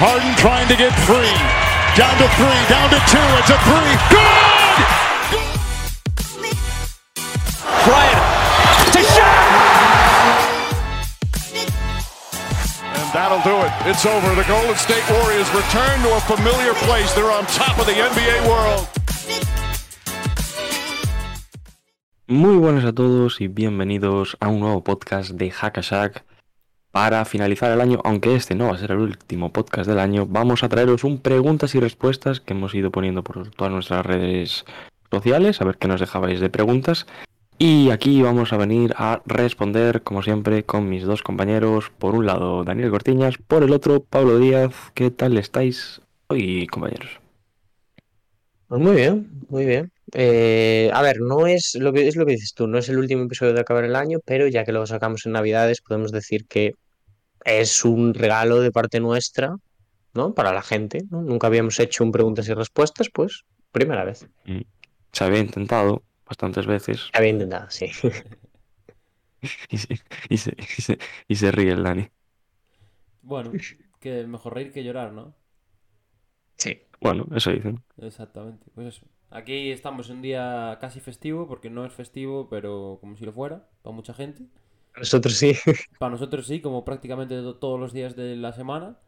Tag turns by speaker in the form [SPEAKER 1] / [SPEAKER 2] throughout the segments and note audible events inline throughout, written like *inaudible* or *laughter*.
[SPEAKER 1] Harden trying to get free. Down to three, down to two. It's a three. Good!
[SPEAKER 2] Bryant to shot.
[SPEAKER 1] And that'll do it. It's over. The Golden State Warriors return to a familiar place. They're on top of the NBA world.
[SPEAKER 3] Muy buenas a todos y bienvenidos a un nuevo podcast de Hackashack. Para finalizar el año, aunque este no va a ser el último podcast del año, vamos a traeros un preguntas y respuestas que hemos ido poniendo por todas nuestras redes sociales, a ver qué nos dejabais de preguntas. Y aquí vamos a venir a responder, como siempre, con mis dos compañeros. Por un lado, Daniel Cortiñas, por el otro, Pablo Díaz. ¿Qué tal estáis hoy, compañeros?
[SPEAKER 4] Pues muy bien, muy bien. Eh, a ver, no es lo que es lo que dices tú, no es el último episodio de acabar el año, pero ya que lo sacamos en Navidades, podemos decir que es un regalo de parte nuestra, ¿no? Para la gente, ¿no? Nunca habíamos hecho un preguntas y respuestas, pues primera vez.
[SPEAKER 3] Mm, Se había intentado bastantes veces
[SPEAKER 4] Había intentado, sí. *laughs*
[SPEAKER 3] y se, y se- y se- y se ríe el Dani.
[SPEAKER 2] Bueno, que mejor reír que llorar, ¿no?
[SPEAKER 4] Sí.
[SPEAKER 3] Bueno, eso dicen.
[SPEAKER 2] Exactamente, pues eso. Aquí estamos en un día casi festivo, porque no es festivo, pero como si lo fuera, para mucha gente.
[SPEAKER 4] Nosotros sí. *laughs*
[SPEAKER 2] Para nosotros sí, como prácticamente to- todos los días de la semana.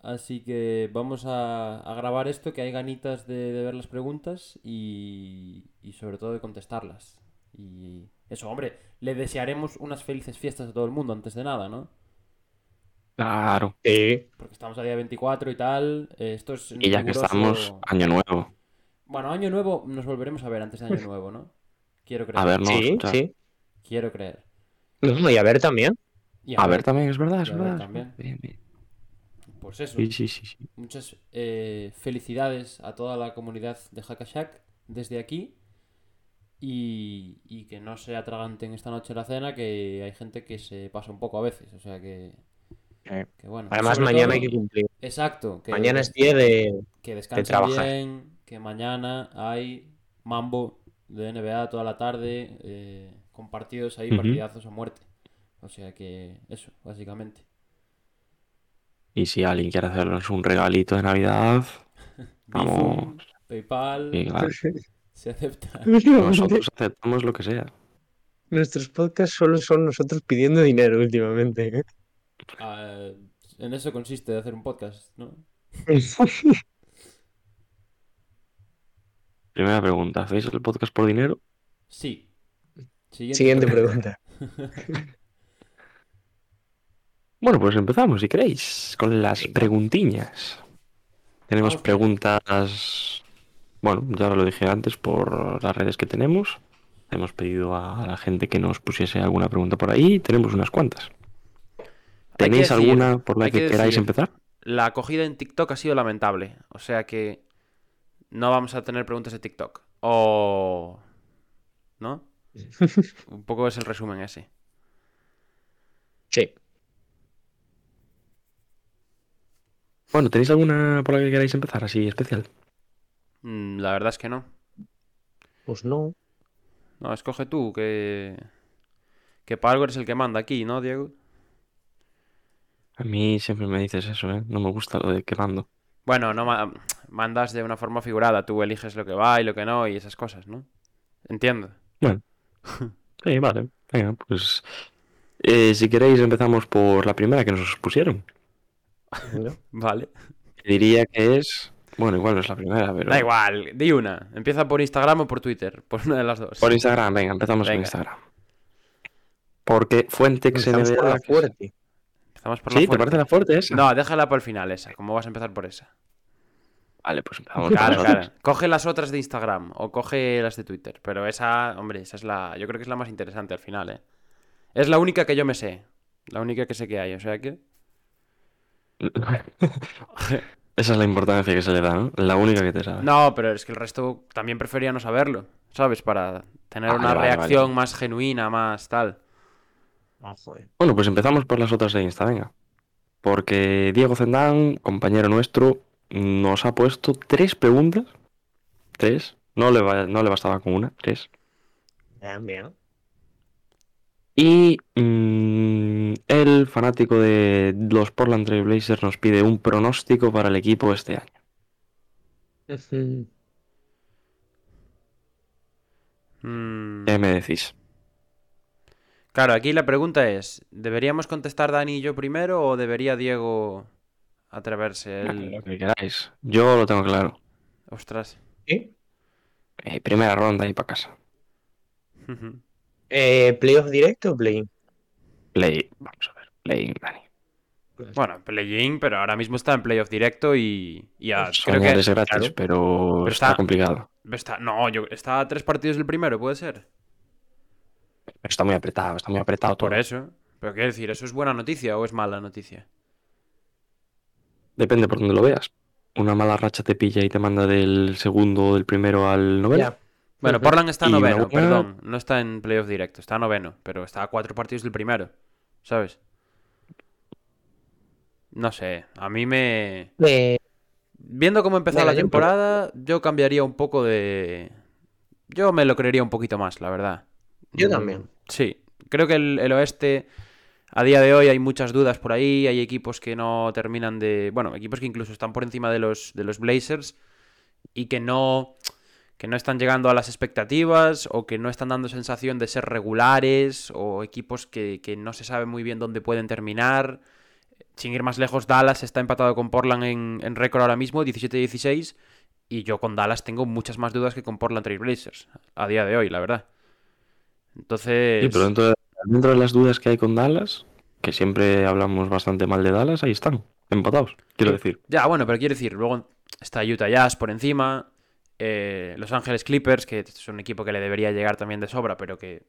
[SPEAKER 2] Así que vamos a, a grabar esto, que hay ganitas de, de ver las preguntas y, y sobre todo de contestarlas. Y eso, hombre, le desearemos unas felices fiestas a todo el mundo antes de nada, ¿no?
[SPEAKER 3] Claro.
[SPEAKER 4] Sí.
[SPEAKER 2] Porque estamos a día 24 y tal. eh, esto es
[SPEAKER 3] Y ya que estamos, año nuevo.
[SPEAKER 2] Bueno, año nuevo nos volveremos a ver antes de año nuevo, ¿no? Quiero creer.
[SPEAKER 3] A ver, no.
[SPEAKER 4] Sí.
[SPEAKER 2] Quiero creer.
[SPEAKER 4] No, y a ver también.
[SPEAKER 2] Y
[SPEAKER 3] A ver también, es verdad, es
[SPEAKER 2] Y a ver
[SPEAKER 3] verdad.
[SPEAKER 2] también.
[SPEAKER 3] Bien, bien.
[SPEAKER 2] Pues eso.
[SPEAKER 3] Sí, sí, sí, sí.
[SPEAKER 2] Muchas eh, felicidades a toda la comunidad de Hackashack desde aquí. Y, y que no se atraganten esta noche la cena, que hay gente que se pasa un poco a veces. O sea que.
[SPEAKER 4] Eh,
[SPEAKER 2] que bueno.
[SPEAKER 4] Además,
[SPEAKER 2] Sobre
[SPEAKER 4] mañana
[SPEAKER 2] todo-
[SPEAKER 4] hay que cumplir.
[SPEAKER 2] Exacto. Que,
[SPEAKER 4] Mañana es día de.
[SPEAKER 2] que descansen
[SPEAKER 4] trabajar.
[SPEAKER 2] bien. Que mañana hay mambo de NBA toda la tarde. eh, con partidos ahí, partidazos a muerte. O sea que. Eso, básicamente.
[SPEAKER 3] Y si alguien quiere hacernos un regalito de Navidad, *laughs* vamos.
[SPEAKER 2] PayPal.
[SPEAKER 3] Sí, claro. *laughs*
[SPEAKER 2] Se acepta. *laughs*
[SPEAKER 3] Nosotros aceptamos lo que sea.
[SPEAKER 4] Nuestros podcasts solo son nosotros pidiendo dinero últimamente. ¿eh?
[SPEAKER 2] Ah, en eso consiste hacer un podcast, ¿no?
[SPEAKER 3] Primera pregunta, ¿hacéis el podcast por dinero?
[SPEAKER 2] Sí. Siguiente,
[SPEAKER 4] Siguiente pregunta.
[SPEAKER 3] Bueno, pues empezamos, si queréis, con las preguntiñas. Tenemos preguntas, bueno, ya lo dije antes por las redes que tenemos. Hemos pedido a la gente que nos pusiese alguna pregunta por ahí. Tenemos unas cuantas. ¿Tenéis
[SPEAKER 5] decir-
[SPEAKER 3] alguna por la que,
[SPEAKER 5] que
[SPEAKER 3] queráis
[SPEAKER 5] decir-
[SPEAKER 3] empezar?
[SPEAKER 5] La acogida en TikTok ha sido lamentable. O sea que no vamos a tener preguntas de TikTok. O... ¿No? Un poco es el resumen ese.
[SPEAKER 4] Sí.
[SPEAKER 3] Bueno, ¿tenéis alguna por la que queráis empezar así especial?
[SPEAKER 5] Mm, La verdad es que no.
[SPEAKER 4] Pues no.
[SPEAKER 5] No, escoge tú, que... Que para algo eres el que manda aquí, ¿no, Diego?
[SPEAKER 3] A mí siempre me dices eso, ¿eh? No me gusta lo de que mando.
[SPEAKER 5] Bueno, no ma- mandas de una forma figurada. Tú eliges lo que va y lo que no y esas cosas, ¿no? Entiendo.
[SPEAKER 3] Sí, vale. Venga, pues... eh, si queréis empezamos por la primera que nos pusieron.
[SPEAKER 4] ¿no?
[SPEAKER 5] Vale.
[SPEAKER 3] Diría que es... Bueno, igual no es la primera, pero...
[SPEAKER 5] Da igual, di una. Empieza por Instagram o por Twitter. Por una de las dos.
[SPEAKER 3] Por Instagram, venga, empezamos con
[SPEAKER 5] Venga.
[SPEAKER 3] Instagram. Porque Fuentex
[SPEAKER 4] Empezamos por la
[SPEAKER 3] NBA...
[SPEAKER 4] fuerte.
[SPEAKER 5] Empezamos por la
[SPEAKER 3] ¿Sí? ¿Te parece la fuerte esa?
[SPEAKER 5] No, déjala para el final esa. ¿Cómo vas a empezar por esa?
[SPEAKER 3] Vale, pues *laughs* empezamos
[SPEAKER 5] Claro, claro. Coge las otras de Instagram o coge las de Twitter. Pero esa, hombre, esa es la. Yo creo que es la más interesante al final, ¿eh? Es la única que yo me sé. La única que sé que hay, o sea que. *laughs*
[SPEAKER 3] Esa es la importancia que se le da, ¿no? La única que te sabe.
[SPEAKER 5] No, pero es que el resto también prefería no saberlo. ¿Sabes? Para tener
[SPEAKER 3] Vale,
[SPEAKER 5] una
[SPEAKER 3] vale,
[SPEAKER 5] reacción
[SPEAKER 3] vale.
[SPEAKER 5] más genuina, más tal.
[SPEAKER 4] Ah.
[SPEAKER 3] Bueno, pues empezamos por las otras de Insta, venga. Porque Diego Zendán, compañero nuestro, nos ha puesto tres preguntas. Tres. No le, va- no le bastaba con una, tres.
[SPEAKER 4] Bien, bien.
[SPEAKER 3] Y mm, el fanático de los Portland Trail Blazers nos pide un pronóstico para el equipo este año.
[SPEAKER 4] Ujú. *laughs*
[SPEAKER 5] Mm,
[SPEAKER 3] ¿Qué me decís?
[SPEAKER 5] Claro, aquí la pregunta es, ¿deberíamos contestar Dani y yo primero o debería Diego atreverse? Él...
[SPEAKER 3] Lo que queráis. Yo lo tengo claro.
[SPEAKER 5] Ostras.
[SPEAKER 4] ¿Sí?
[SPEAKER 3] Eh, primera ronda y para casa. *laughs*
[SPEAKER 4] Eh, ¿Playoff directo o play-in?
[SPEAKER 3] Play, vamos a ver, play, Dani.
[SPEAKER 5] Bueno, play-in, pero ahora mismo está en playoff directo y, y a- creo
[SPEAKER 3] Soñar es
[SPEAKER 5] que
[SPEAKER 3] gratis,
[SPEAKER 4] claro.
[SPEAKER 3] pero,
[SPEAKER 5] Pero
[SPEAKER 3] está,
[SPEAKER 5] está-
[SPEAKER 3] complicado.
[SPEAKER 5] está, no, yo, está a tres partidos del primero, puede ser.
[SPEAKER 3] Está muy apretado, está muy apretado todo.
[SPEAKER 5] Por eso. Pero quiero decir, ¿eso es buena noticia o es mala noticia?
[SPEAKER 3] Depende por donde lo veas. Una mala racha te pilla y te manda del segundo o del primero al noveno.
[SPEAKER 5] Bueno. Portland está
[SPEAKER 3] Y
[SPEAKER 5] noveno,
[SPEAKER 3] buena-
[SPEAKER 5] perdón. No está en playoff directo, está noveno, pero está a cuatro partidos del primero. ¿Sabes? No sé, a mí me...
[SPEAKER 4] Eh,
[SPEAKER 5] Viendo cómo empezó
[SPEAKER 4] Venga,
[SPEAKER 5] la temporada, yo cambiaría un poco de... Yo me lo creería un poquito más, la verdad.
[SPEAKER 4] Yo también.
[SPEAKER 5] Sí, creo que el, el oeste, a día de hoy hay muchas dudas por ahí, hay equipos que no terminan de... Bueno, equipos que incluso están por encima de los, de los Blazers y que no, que no están llegando a las expectativas o que no están dando sensación de ser regulares o equipos que, que no se sabe muy bien dónde pueden terminar. Sin ir más lejos, Dallas está empatado con Portland en, récord ahora mismo, 17-16, y yo con Dallas tengo muchas más dudas que con Portland Trail Blazers, a día de hoy, la verdad. Entonces...
[SPEAKER 3] Sí, pero dentro de, dentro de las dudas que hay con Dallas, que siempre hablamos bastante mal de Dallas, ahí están, empatados, quiero decir.
[SPEAKER 5] Ya, bueno, pero quiero decir, luego está Utah Jazz por encima, eh, Los Ángeles Clippers, que es un equipo que le debería llegar también de sobra, pero que,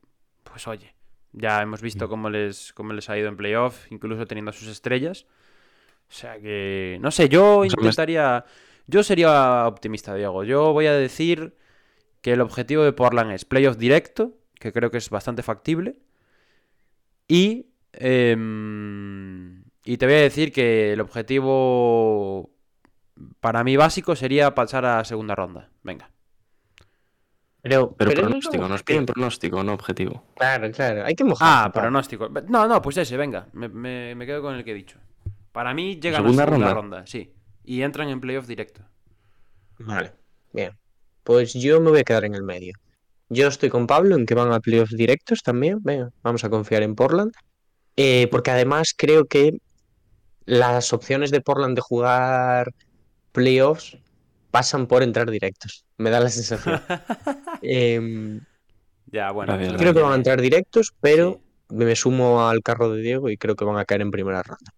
[SPEAKER 5] pues oye, ya hemos visto cómo les, cómo les ha ido en playoff, incluso teniendo a sus estrellas. O sea que, no sé, yo intentaría, yo sería optimista, Diego. Yo voy a decir que el objetivo de Portland es playoff directo, que creo que es bastante factible. Y, em, y te voy a decir que el objetivo para mí básico sería pasar a segunda ronda. Venga.
[SPEAKER 4] Pero,
[SPEAKER 3] Pero,
[SPEAKER 4] pero no
[SPEAKER 3] pronóstico,
[SPEAKER 4] es
[SPEAKER 3] nos piden pronóstico, no objetivo.
[SPEAKER 4] Claro, claro. Hay que mojar.
[SPEAKER 5] Ah, pronóstico. No, no, pues ese, venga. Me, me- me quedo con el que he dicho. Para mí llegan
[SPEAKER 3] ¿Segunda
[SPEAKER 5] a segunda
[SPEAKER 3] ronda?
[SPEAKER 5] ronda? sí. Y entran en playoff directo.
[SPEAKER 4] Vale, bien. Pues yo me voy a quedar en el medio. Yo estoy con Pablo en que van a playoffs directos también. Venga, vamos a confiar en Portland. Eh, porque además creo que las opciones de Portland de jugar playoffs pasan por entrar directos. Me da la sensación. *laughs* Em,
[SPEAKER 5] Ya, bueno.
[SPEAKER 4] Creo que van a entrar directos, pero
[SPEAKER 5] Sí.
[SPEAKER 4] me sumo al carro de Diego y creo que van a caer en primera ronda.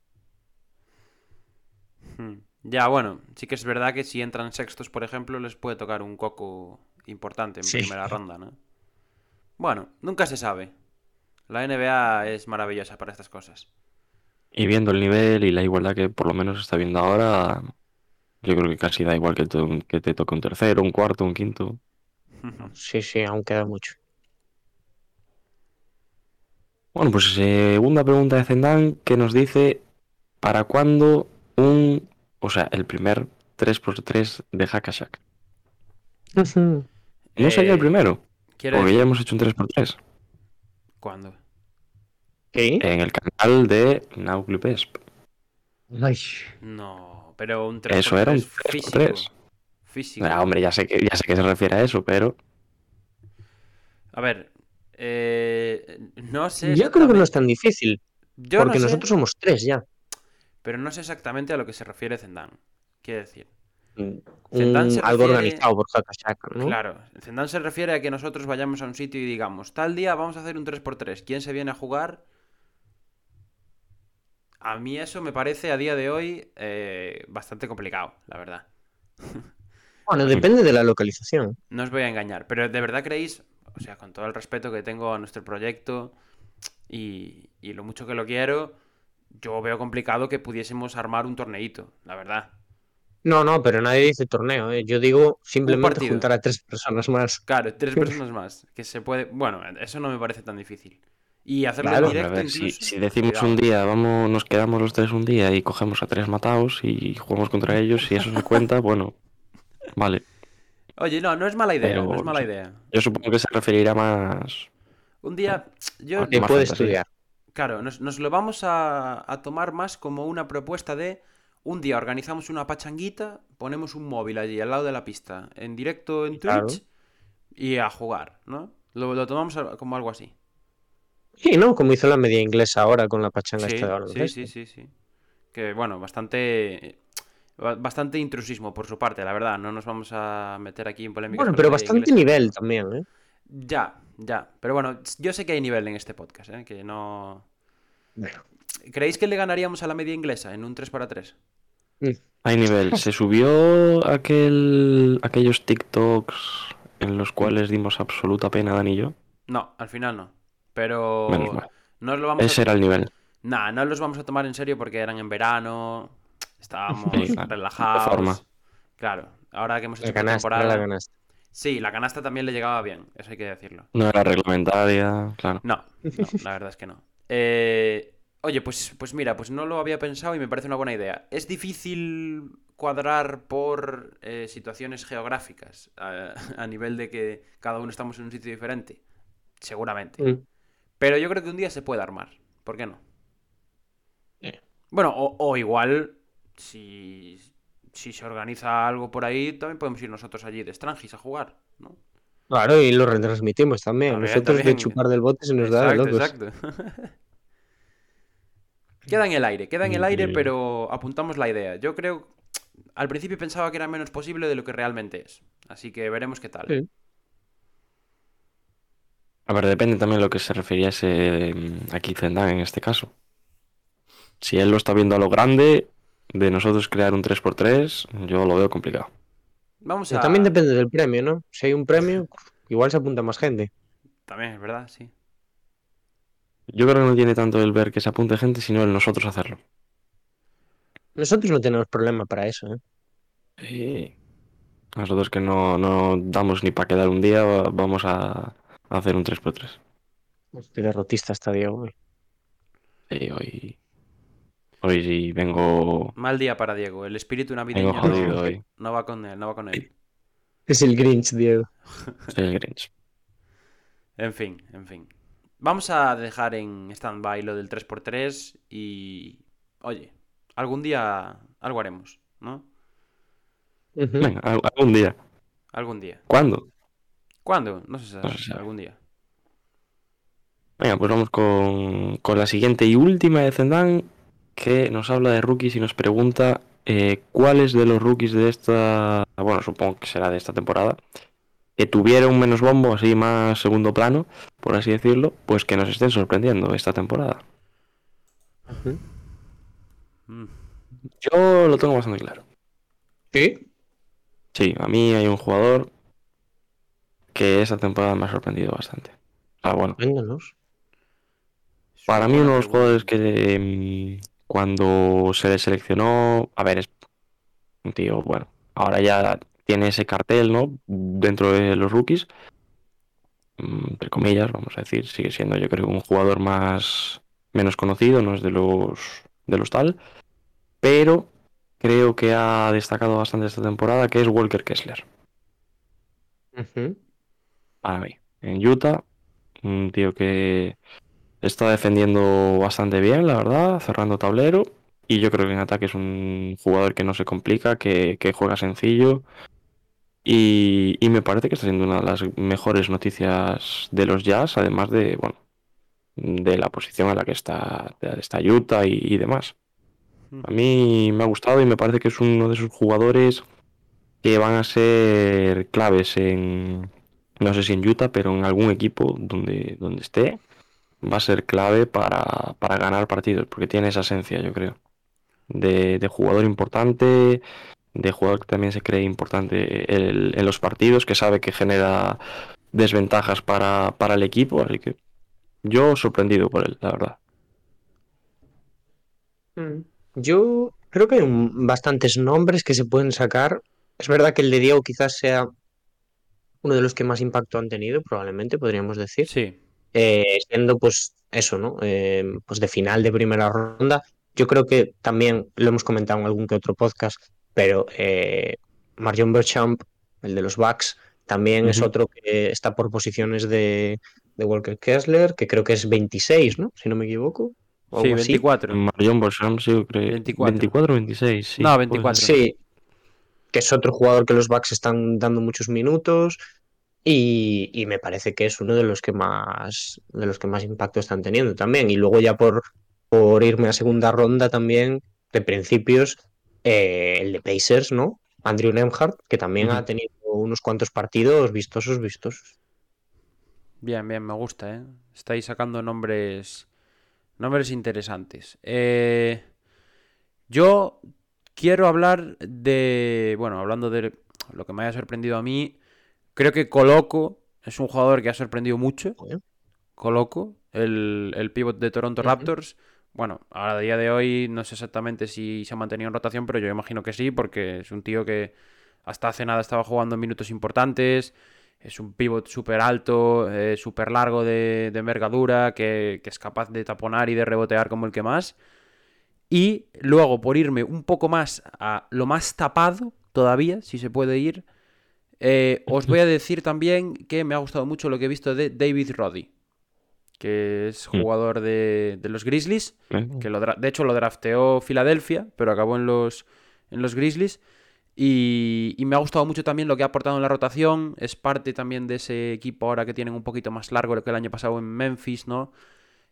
[SPEAKER 5] Hmm. Ya, bueno, sí que es verdad que si entran sextos, por ejemplo, les puede tocar un coco importante en
[SPEAKER 4] Sí.
[SPEAKER 5] primera ronda, ¿no? Bueno, nunca se sabe. La NBA es maravillosa para estas cosas.
[SPEAKER 3] Y viendo el nivel y la igualdad que por lo menos se está viendo ahora, yo creo que casi da igual que te, que te toque un tercero, un cuarto, un quinto. *laughs*
[SPEAKER 4] Sí, sí, aún queda mucho.
[SPEAKER 3] Bueno, pues segunda pregunta de Zendán que nos dice, ¿para cuándo un, o sea, el primer 3x3 de Hackashack? ¿No sería
[SPEAKER 5] Eh,
[SPEAKER 3] el primero?
[SPEAKER 5] Quiero
[SPEAKER 3] Porque
[SPEAKER 5] decir,
[SPEAKER 3] ya hemos hecho un 3x3
[SPEAKER 5] ¿cuándo?
[SPEAKER 4] ¿Qué?
[SPEAKER 3] en el canal de Nauclipesp.
[SPEAKER 4] Ay,
[SPEAKER 5] No, pero un 3x3
[SPEAKER 3] Eso era un
[SPEAKER 5] físico.
[SPEAKER 3] 3x3.
[SPEAKER 5] Físico.
[SPEAKER 3] Ah, hombre, ya sé que ya sé que se refiere a eso, pero
[SPEAKER 5] A ver, eh, no sé.
[SPEAKER 4] Yo creo que no es tan difícil,
[SPEAKER 5] Yo no
[SPEAKER 4] porque
[SPEAKER 5] sé,
[SPEAKER 4] nosotros somos tres ya.
[SPEAKER 5] pero no sé exactamente a lo que se refiere Zendán. Quiero decir, Zendán se
[SPEAKER 4] algo
[SPEAKER 5] refiere-
[SPEAKER 4] organizado por Hakashaka, ¿no?
[SPEAKER 5] claro, Zendán se refiere a que nosotros vayamos a un sitio y digamos, tal día vamos a hacer un 3x3, ¿quién se viene a jugar? A mí eso me parece a día de hoy eh, bastante complicado, la verdad. *laughs*
[SPEAKER 4] Bueno, depende de la localización.
[SPEAKER 5] No os voy a engañar, pero ¿de verdad creéis, o sea, con todo el respeto que tengo a nuestro proyecto y, y lo mucho que lo quiero, yo veo complicado que pudiésemos armar un torneito, la verdad.
[SPEAKER 4] No, no, pero nadie dice torneo, ¿eh? Yo digo simplemente juntar a tres personas más.
[SPEAKER 5] Claro, tres *laughs* personas más, que se puede... Bueno, eso no me parece tan difícil. Y hacerlo
[SPEAKER 4] Claro,
[SPEAKER 5] directo
[SPEAKER 3] ver, si,
[SPEAKER 5] incluso,
[SPEAKER 3] si decimos
[SPEAKER 5] cuidado.
[SPEAKER 3] un día, vamos, nos quedamos los tres un día y cogemos a tres matados y jugamos contra ellos, si eso se cuenta, bueno, vale.
[SPEAKER 5] Oye, no, no es mala idea,
[SPEAKER 3] Pero-
[SPEAKER 5] no es mala idea.
[SPEAKER 3] Yo supongo que se referirá más
[SPEAKER 5] Un día, yo,
[SPEAKER 4] Que puede estudiar.
[SPEAKER 5] claro, nos, nos lo vamos a, a tomar más como una propuesta de un día organizamos una pachanguita, ponemos un móvil allí al lado de la pista, en directo en Twitch
[SPEAKER 4] Claro.
[SPEAKER 5] y a jugar, ¿no? Lo, lo tomamos como algo así.
[SPEAKER 4] Sí, ¿no? Como hizo la media inglesa ahora con la pachanga
[SPEAKER 5] Sí,
[SPEAKER 4] esta de
[SPEAKER 5] sí,
[SPEAKER 4] baloncesto.
[SPEAKER 5] sí, sí, sí. Que bueno, bastante ba- bastante intrusismo por su parte, la verdad. No nos vamos a meter aquí en polémicas.
[SPEAKER 4] Bueno, pero bastante
[SPEAKER 5] inglesa.
[SPEAKER 4] nivel también, ¿eh?
[SPEAKER 5] Ya, ya. Pero bueno, yo sé que hay nivel en este podcast, ¿eh? Que no. ¿Creéis que le ganaríamos a la media inglesa en un 3x3?
[SPEAKER 3] Hay nivel. Se subió aquel, aquellos TikToks en los cuales dimos absoluta pena, Dani y yo.
[SPEAKER 5] No, al final no. Pero.
[SPEAKER 3] Menos mal.
[SPEAKER 5] No lo vamos
[SPEAKER 3] Ese
[SPEAKER 5] a...
[SPEAKER 3] era el nivel.
[SPEAKER 5] Nah, no los vamos a tomar en serio porque eran en verano. Estábamos
[SPEAKER 3] Sí,
[SPEAKER 5] relajados.
[SPEAKER 3] de forma.
[SPEAKER 5] Claro, ahora que hemos hecho
[SPEAKER 4] La canasta,
[SPEAKER 5] temporada.
[SPEAKER 4] la canasta.
[SPEAKER 5] Sí, la canasta también le llegaba bien, eso hay que decirlo.
[SPEAKER 3] No era reglamentaria, claro.
[SPEAKER 5] No, no, la verdad es que no. Eh, oye, pues, pues mira, pues no lo había pensado y me parece una buena idea. Es difícil cuadrar por eh, situaciones geográficas, a, *laughs* a nivel de que cada uno estamos en un sitio diferente. Seguramente.
[SPEAKER 4] Mm.
[SPEAKER 5] Pero yo creo que un día se puede armar. ¿Por qué no?
[SPEAKER 4] Eh.
[SPEAKER 5] Bueno, o, o igual, si, si se organiza algo por ahí, también podemos ir nosotros allí de Strangis a jugar, ¿no?
[SPEAKER 4] Claro, y lo retransmitimos también.
[SPEAKER 5] También,
[SPEAKER 4] Nosotros
[SPEAKER 5] también.
[SPEAKER 4] de chupar del bote se nos da
[SPEAKER 5] Exacto,
[SPEAKER 4] locos.
[SPEAKER 5] exacto. *laughs* queda en el aire, queda en el aire, pero apuntamos la idea. Yo creo, al principio pensaba que era menos posible de lo que realmente es. Así que veremos qué tal.
[SPEAKER 4] Sí.
[SPEAKER 3] A ver, depende también de lo que se refiriese mm, aquí Zendán en este caso. Si él lo está viendo a lo grande, de nosotros crear un 3x3, yo lo veo complicado.
[SPEAKER 5] Vamos
[SPEAKER 4] Pero
[SPEAKER 5] a...
[SPEAKER 4] También depende del premio, ¿no? Si hay un premio, igual se apunta más gente.
[SPEAKER 5] También es verdad, sí.
[SPEAKER 3] Yo creo que no tiene tanto el ver que se apunte gente, sino el nosotros hacerlo.
[SPEAKER 4] Nosotros no tenemos problema para eso, ¿eh?
[SPEAKER 3] Sí. Nosotros que no, no damos ni para quedar un día, vamos a, a hacer un 3x3.
[SPEAKER 4] Estoy derrotista hasta Diego. hoy.
[SPEAKER 3] Sí, hoy. Hoy sí vengo.
[SPEAKER 5] Mal día para Diego. El espíritu navideño
[SPEAKER 3] Vengo jodido
[SPEAKER 5] no,
[SPEAKER 3] hoy.
[SPEAKER 5] no va con él, no va con él.
[SPEAKER 4] Es el Grinch, Diego.
[SPEAKER 3] Soy el Grinch. *laughs*
[SPEAKER 5] En fin, en fin. Vamos a dejar en stand-by lo del 3x3 y... Oye, algún día algo haremos, ¿no?
[SPEAKER 3] Venga, al- algún día.
[SPEAKER 5] Algún día.
[SPEAKER 3] ¿Cuándo?
[SPEAKER 5] ¿Cuándo? No se sabe.
[SPEAKER 3] No se sabe.
[SPEAKER 5] Algún día.
[SPEAKER 3] Venga, pues vamos con, con la siguiente y última de Zendán, que nos habla de rookies y nos pregunta eh, cuáles de los rookies de esta, bueno, supongo que será de esta temporada, que tuviera un menos bombo, así más segundo plano, por así decirlo, pues que nos estén sorprendiendo esta temporada. Yo lo tengo bastante claro.
[SPEAKER 4] Sí.
[SPEAKER 3] Sí, a mí hay un jugador que esta temporada me ha sorprendido bastante. Ah, bueno,
[SPEAKER 4] Vénganos.
[SPEAKER 3] Para mí uno de los jugadores que mm, cuando se le seleccionó, a ver, es un tío, bueno, ahora ya tiene ese cartel, ¿no? Dentro de los rookies, mm, entre comillas, vamos a decir, sigue siendo yo creo un jugador más menos conocido, no es de los de los tal, pero creo que ha destacado bastante esta temporada, que es Walker Kessler para mí. En Utah, un tío que está defendiendo bastante bien, la verdad, cerrando tablero. Y yo creo que en ataque es un jugador que no se complica, que, que juega sencillo. Y, me parece que está siendo una de las mejores noticias de los Jazz, además de, bueno, de la posición en la que está, está Utah y, y demás. A mí me ha gustado y me parece que es uno de esos jugadores que van a ser claves en, no sé si en Utah, pero en algún equipo donde, donde esté, va a ser clave para, para ganar partidos, porque tiene esa esencia, yo creo, de, de jugador importante, de jugador que también se cree importante el- en los partidos, que sabe que genera desventajas para, para el equipo, así que yo sorprendido por él, la verdad.
[SPEAKER 4] Mm. Yo creo que hay un- bastantes nombres que se pueden sacar. Es verdad que el de Diego quizás sea uno de los que más impacto han tenido, probablemente, podríamos decir.
[SPEAKER 5] Sí.
[SPEAKER 4] Eh, siendo pues eso, ¿no? Eh, pues de final de primera ronda. Yo creo que también lo hemos comentado en algún que otro podcast, pero eh, Marion Beauchamp, el de los Bucks, también es otro que está por posiciones de, de Walker Kessler, que creo que es 26, ¿no? Si no me equivoco. o
[SPEAKER 5] Sí,
[SPEAKER 4] algo así.
[SPEAKER 5] 24.
[SPEAKER 3] Marion Bosham, sí, yo creo.
[SPEAKER 5] 24.
[SPEAKER 3] 24 o 26, sí.
[SPEAKER 5] No,
[SPEAKER 3] puede
[SPEAKER 5] 24.
[SPEAKER 3] ser.
[SPEAKER 4] Sí, que es otro jugador que los Bucks están dando muchos minutos y, y me parece que es uno de los que más de los que más impacto están teniendo también. Y luego ya por, por irme a segunda ronda también, de principios, eh, el de Pacers, ¿no? Andrew Nemhart, que también ha tenido unos cuantos partidos vistosos, vistosos.
[SPEAKER 5] Bien, bien, me gusta, ¿eh? Estáis sacando nombres, nombres interesantes. Eh, yo quiero hablar de, bueno, hablando de lo que me haya sorprendido a mí, creo que Coloco es un jugador que ha sorprendido mucho. Coloco, el, el pivot de Toronto. Raptors. Bueno, a día de hoy no sé exactamente si se ha mantenido en rotación, pero yo imagino que sí, porque es un tío que hasta hace nada estaba jugando en minutos importantes. Es un pivot súper alto, eh, súper largo de, envergadura, que, que es capaz de taponar y de rebotear como el que más. Y luego, por irme un poco más a lo más tapado todavía, si se puede ir, eh, os voy a decir también que me ha gustado mucho lo que he visto de David Roddy, que es
[SPEAKER 3] Mm.
[SPEAKER 5] jugador de, de los Grizzlies,
[SPEAKER 3] ¿Eh?
[SPEAKER 5] que lo de hecho lo drafteó Filadelfia, pero acabó en los, en los Grizzlies. Y, y me ha gustado mucho también lo que ha aportado en la rotación. Es parte también de ese equipo ahora que tienen un poquito más largo que el año pasado en Memphis, ¿no?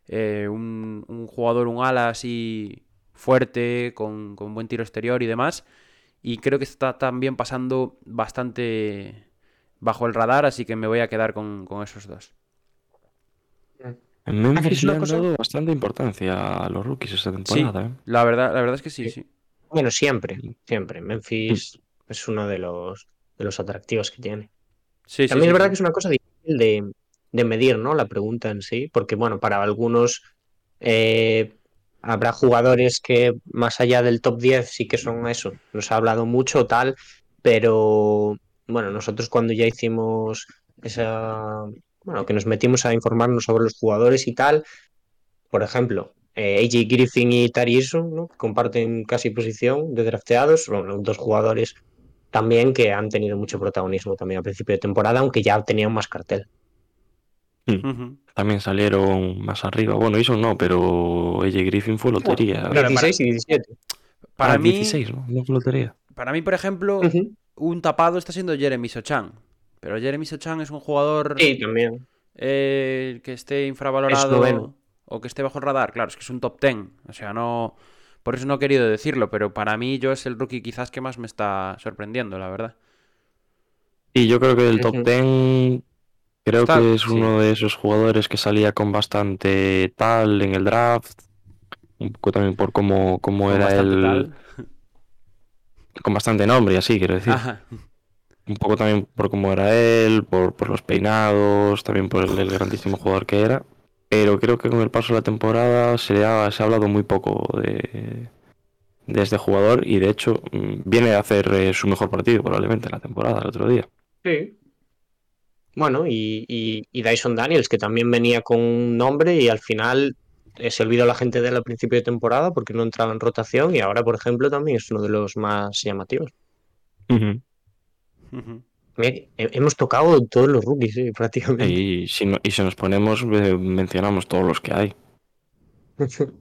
[SPEAKER 5] Eh, un, un jugador, un ala así fuerte, con, con buen tiro exterior y demás. Y creo que está también pasando bastante bajo el radar, así que me voy a quedar con, con esos dos.
[SPEAKER 3] En Memphis
[SPEAKER 4] es una
[SPEAKER 3] le han
[SPEAKER 4] cosa-
[SPEAKER 3] dado bastante importancia a los rookies esta temporada, ¿eh?
[SPEAKER 5] La verdad, la verdad es que sí,
[SPEAKER 4] Sí.
[SPEAKER 5] sí.
[SPEAKER 4] Bueno, siempre, siempre. Memphis es uno de los, de los atractivos que tiene.
[SPEAKER 5] Sí, sí,
[SPEAKER 4] También
[SPEAKER 5] sí,
[SPEAKER 4] es verdad
[SPEAKER 5] sí.
[SPEAKER 4] que es una cosa difícil de, de medir, ¿no? La pregunta en sí, porque bueno, para algunos eh, habrá jugadores que más allá del top 10 sí que son eso, nos ha hablado mucho tal, pero bueno, nosotros cuando ya hicimos esa, bueno, que nos metimos a informarnos sobre los jugadores y tal, por ejemplo, eh, AJ Griffin y Tari Eason, ¿no? Comparten casi posición de drafteados, bueno, dos jugadores también que han tenido mucho protagonismo también a principio de temporada, aunque ya tenían más cartel.
[SPEAKER 5] Ujú.
[SPEAKER 3] También salieron más arriba. Bueno, eso no, pero AJ Griffin fue lotería.
[SPEAKER 5] Claro,
[SPEAKER 4] 16 y 17.
[SPEAKER 5] Para
[SPEAKER 3] Ah,
[SPEAKER 5] mí,
[SPEAKER 3] 16, ¿no? No fue lotería.
[SPEAKER 5] para mí, por ejemplo, un tapado está siendo Jeremy Sochan. Pero Jeremy Sochan es un jugador
[SPEAKER 4] Sí, también.
[SPEAKER 5] eh, que esté
[SPEAKER 4] Es
[SPEAKER 5] infravalorado o que esté bajo el radar. Claro, es que es un top 10. O sea, no. Por eso no he querido decirlo, pero para mí yo es el rookie quizás que más me está sorprendiendo, la verdad.
[SPEAKER 3] Y yo creo que del top
[SPEAKER 4] Ujú.
[SPEAKER 3] 10, creo
[SPEAKER 5] Está-
[SPEAKER 3] que es
[SPEAKER 5] sí.
[SPEAKER 3] uno de esos jugadores que salía con bastante tal en el draft. Un poco también por cómo, cómo
[SPEAKER 5] Con
[SPEAKER 3] era
[SPEAKER 5] tal.
[SPEAKER 3] Con bastante nombre y así, quiero decir.
[SPEAKER 5] Ajá.
[SPEAKER 3] Un poco también por cómo era él, por, por los peinados, también por el, el grandísimo jugador que era. Pero creo que con el paso de la temporada se ha, se ha hablado muy poco de, de este jugador y de hecho mm, viene a hacer eh, su mejor partido probablemente en la temporada el otro día.
[SPEAKER 4] Sí. Bueno, y, y, y Dyson Daniels, que también venía con un nombre y al final eh, se olvidó la gente de él al principio de temporada porque no entraba en rotación y ahora, por ejemplo, también es uno de los más llamativos. Hemos tocado todos los rookies, eh, prácticamente.
[SPEAKER 3] Y si, no- y si nos ponemos, eh, mencionamos todos los que hay. *laughs*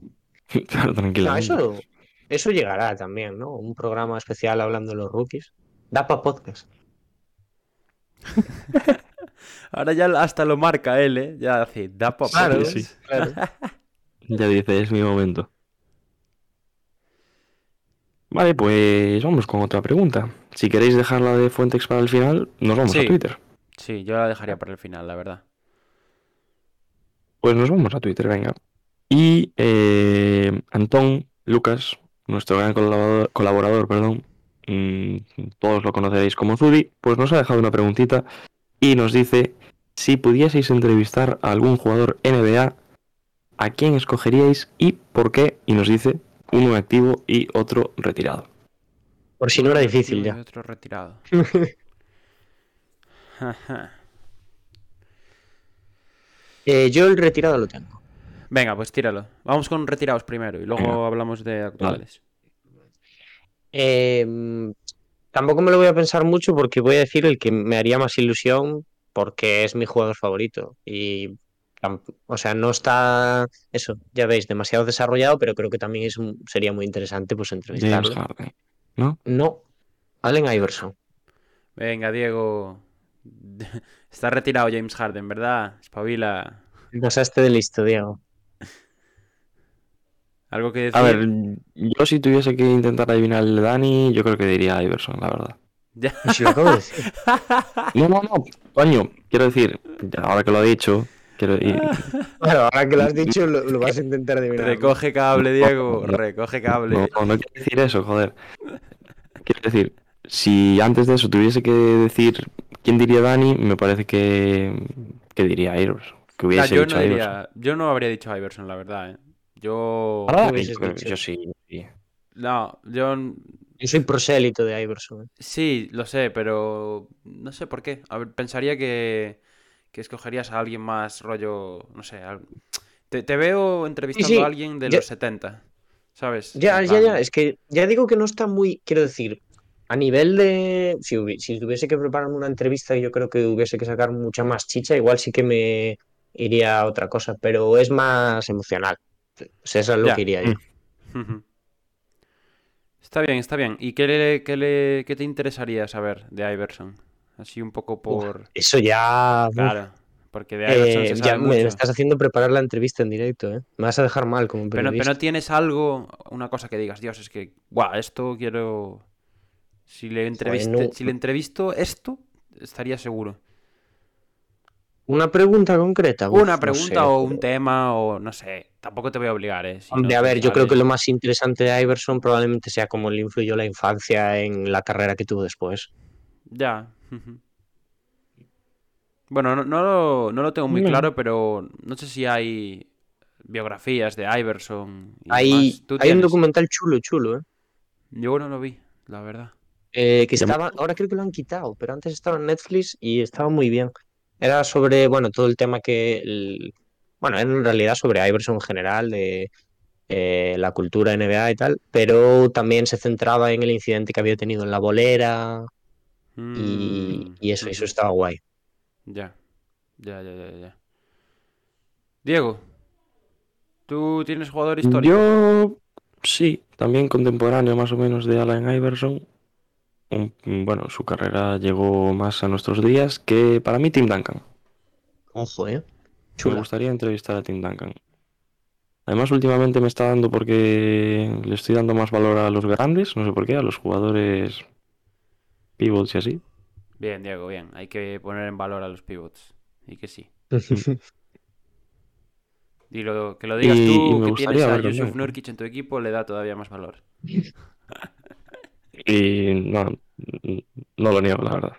[SPEAKER 3] Claro,
[SPEAKER 4] No,
[SPEAKER 3] tranquilamente.
[SPEAKER 4] eso, eso llegará también, ¿no? Un programa especial hablando de los rookies. Da para podcast. *laughs*
[SPEAKER 5] Ahora ya hasta lo marca él, ¿eh? Ya hace, da pa'
[SPEAKER 4] Claro,
[SPEAKER 5] podcast.
[SPEAKER 3] sí. *laughs*
[SPEAKER 4] claro.
[SPEAKER 3] Ya dice, es mi momento. Vale, pues vamos con otra pregunta. Si queréis dejarla de Fuentex para el final, nos vamos
[SPEAKER 5] Sí.
[SPEAKER 3] a Twitter.
[SPEAKER 5] Sí, yo la dejaría para el final, la verdad.
[SPEAKER 3] Pues nos vamos a Twitter, venga. Y eh, Antón Lucas, nuestro gran colaborador, colaborador, perdón, mm, todos lo conoceréis como Zudi, pues nos ha dejado una preguntita y nos dice si pudieseis entrevistar a algún jugador NBA, ¿a quién escogeríais y por qué? Y nos dice uno activo y otro retirado.
[SPEAKER 4] Por si no era difícil
[SPEAKER 5] Y
[SPEAKER 4] ya.
[SPEAKER 5] otro retirado. *laughs*
[SPEAKER 4] Eh, yo el retirado lo tengo.
[SPEAKER 5] Venga, pues tíralo. Vamos con retirados primero y luego
[SPEAKER 3] Venga.
[SPEAKER 5] hablamos de actuales.
[SPEAKER 4] Eh, tampoco me lo voy a pensar mucho porque voy a decir el que me haría más ilusión porque es mi jugador favorito. Y O sea, no está, eso, ya veis, demasiado desarrollado, pero creo que también es, un- sería muy interesante pues
[SPEAKER 3] James
[SPEAKER 4] entrevistarlo.
[SPEAKER 3] Harden. ¿No?
[SPEAKER 4] No, Allen Iverson.
[SPEAKER 5] Venga, Diego. *laughs* Está retirado James Harden, ¿verdad? Espabila.
[SPEAKER 4] Pasaste de listo, Diego. *laughs*
[SPEAKER 5] ¿Algo que decir?
[SPEAKER 3] A ver, yo si tuviese que intentar adivinar el Dani, yo creo que diría Iverson, la verdad.
[SPEAKER 5] Ya.
[SPEAKER 4] Y si lo acabo de decir. *laughs*
[SPEAKER 3] No, no, no, coño, quiero decir, ahora que lo he dicho, quiero *laughs*
[SPEAKER 4] Bueno, ahora que lo has dicho, lo, lo vas a intentar adivinar.
[SPEAKER 5] Recoge cable, Diego. Recoge cable.
[SPEAKER 3] no, no quiero decir eso, joder. Quiero decir, si antes de eso tuviese que decir quién diría Dani, me parece que, que diría Iverson. Que hubiese
[SPEAKER 5] yo,
[SPEAKER 3] dicho
[SPEAKER 5] no
[SPEAKER 3] Iverson.
[SPEAKER 5] yo no habría dicho Iverson, la verdad. ¿eh? Yo.
[SPEAKER 3] Para
[SPEAKER 4] ¿Qué
[SPEAKER 3] Dani,
[SPEAKER 4] hubieses
[SPEAKER 3] pues,
[SPEAKER 4] dicho?
[SPEAKER 3] yo sí. sí.
[SPEAKER 5] No, yo.
[SPEAKER 4] Yo soy prosélito de Iverson. ¿eh?
[SPEAKER 5] Sí, lo sé, pero. No sé por qué. A ver, pensaría que. Que escogerías a alguien más rollo. No sé. al- Te, te veo entrevistando
[SPEAKER 4] sí,
[SPEAKER 5] a alguien de
[SPEAKER 4] ya-
[SPEAKER 5] los 70. ¿Sabes?
[SPEAKER 4] Ya, ya, ya. Es que ya digo que no está muy. Quiero decir, a nivel de. Si, si tuviese que prepararme una entrevista, yo creo que hubiese que sacar mucha más chicha. Igual sí que me iría a otra cosa, pero es más emocional. O sea, eso es lo
[SPEAKER 5] Ya.
[SPEAKER 4] que iría yo.
[SPEAKER 5] Ujú. Está bien, está bien. ¿Y qué, le, qué, le- qué te interesaría saber de Iverson? Así un poco por...
[SPEAKER 4] Eso ya.
[SPEAKER 5] Claro, porque de Iverson
[SPEAKER 4] eh,
[SPEAKER 5] se
[SPEAKER 4] ya
[SPEAKER 5] sabe
[SPEAKER 4] me estás haciendo preparar la entrevista en directo, ¿eh? Me vas a dejar mal como
[SPEAKER 5] Pero, pero
[SPEAKER 4] periodista.
[SPEAKER 5] no tienes algo, una cosa que digas, Dios, es que, guau, esto quiero... Si le, entreviste-
[SPEAKER 4] no.
[SPEAKER 5] si le entrevisto esto, estaría seguro.
[SPEAKER 4] Una pregunta concreta. Uf,
[SPEAKER 5] Una
[SPEAKER 4] no
[SPEAKER 5] pregunta
[SPEAKER 4] sé,
[SPEAKER 5] o
[SPEAKER 4] pero-
[SPEAKER 5] un tema o no sé. Tampoco te voy a obligar, ¿eh? Si no
[SPEAKER 4] Hombre, a ver, yo creo que lo más interesante de Iverson probablemente sea cómo le influyó la infancia en la carrera que tuvo después.
[SPEAKER 5] Ya. Bueno, no, no lo, no lo tengo muy
[SPEAKER 3] No.
[SPEAKER 5] claro, pero no sé si hay biografías de Iverson. y
[SPEAKER 4] Hay,
[SPEAKER 5] demás. ¿Tú
[SPEAKER 4] hay un documental chulo, chulo, ¿eh?
[SPEAKER 5] Yo no lo vi, la verdad.
[SPEAKER 4] Eh, que estaba, ahora creo que lo han quitado, pero antes estaba en Netflix y estaba muy bien. Era sobre, bueno, todo el tema que, el- bueno, en realidad sobre Iverson en general, de eh, la cultura NBA y tal, pero también se centraba en el incidente que había tenido en la bolera
[SPEAKER 5] Mm,
[SPEAKER 4] y eso, eso
[SPEAKER 5] ujú.
[SPEAKER 4] estaba guay.
[SPEAKER 5] Ya. Ya, ya, ya, ya. Diego, ¿tú tienes jugador histórico?
[SPEAKER 3] Yo sí, también contemporáneo más o menos de Allen Iverson. Un- bueno, su carrera llegó más a nuestros días que para mí Tim Duncan.
[SPEAKER 4] Ojo, ¿eh?
[SPEAKER 3] Me gustaría entrevistar a Tim Duncan. Además, últimamente me está dando porque le estoy dando más valor a los grandes, no sé por qué, a los jugadores pivots y así.
[SPEAKER 5] Bien, Diego, bien. Hay que poner en valor a los pivots. Y que sí. *laughs* Y lo, que lo digas
[SPEAKER 3] Y-
[SPEAKER 5] tú,
[SPEAKER 3] y me
[SPEAKER 5] que tienes a Yusuf. Nurkic en tu equipo, le da todavía más valor. *laughs*
[SPEAKER 3] Y no, no lo niego, la verdad.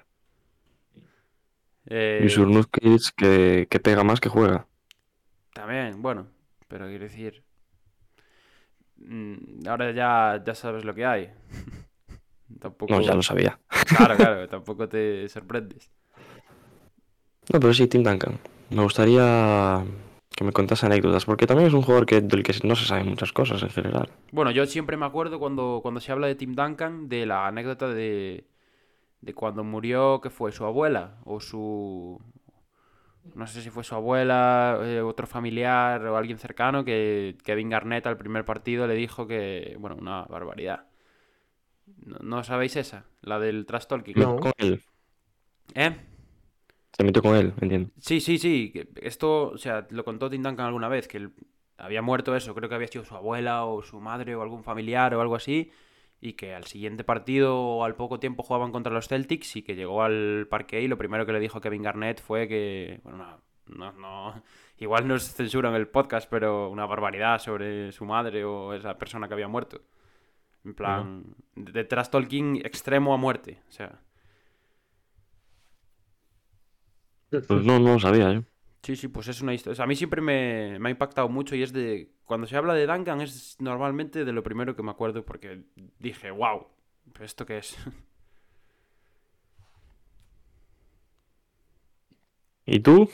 [SPEAKER 5] Eh,
[SPEAKER 3] Yusuf Nurkic que, que pega más que juega.
[SPEAKER 5] También, bueno, pero quiero decir. mm, Ahora ya, ya sabes lo que hay. *laughs* Tampoco.
[SPEAKER 3] No, ya lo sabía.
[SPEAKER 5] Claro, claro, tampoco te sorprendes.
[SPEAKER 3] No, pero sí, Tim Duncan. Me gustaría que me contase anécdotas, porque también es un jugador que, del que no se saben muchas cosas en general.
[SPEAKER 5] Bueno, yo siempre me acuerdo cuando, cuando se habla de Tim Duncan de la anécdota de, de cuando murió, que fue su abuela o su... No sé si fue su abuela, eh, otro familiar o alguien cercano que Kevin Garnett al primer partido le dijo que, bueno, una barbaridad. ¿No, no sabéis esa? La del trash talking.
[SPEAKER 4] No.
[SPEAKER 3] Con él.
[SPEAKER 5] ¿Eh?
[SPEAKER 3] Se metió con él, entiendo.
[SPEAKER 5] Sí, sí, sí. Esto, o sea, lo contó Tim Duncan alguna vez, que él había muerto eso, creo que había sido su abuela o su madre o algún familiar o algo así, y que al siguiente partido o al poco tiempo jugaban contra los Celtics y que llegó al parque y lo primero que le dijo Kevin Garnett fue que, bueno, no, no, no- igual nos censuran el podcast, pero una barbaridad sobre su madre o esa persona que había muerto. En plan, de trash talking extremo a muerte, o sea...
[SPEAKER 3] Pues no, no lo sabía yo.
[SPEAKER 5] Sí, sí, pues es una historia. a mí siempre me, me ha impactado mucho y es de. Cuando se habla de Duncan es normalmente de lo primero que me acuerdo porque dije, wow, ¿esto qué es? *laughs*
[SPEAKER 3] ¿Y tú?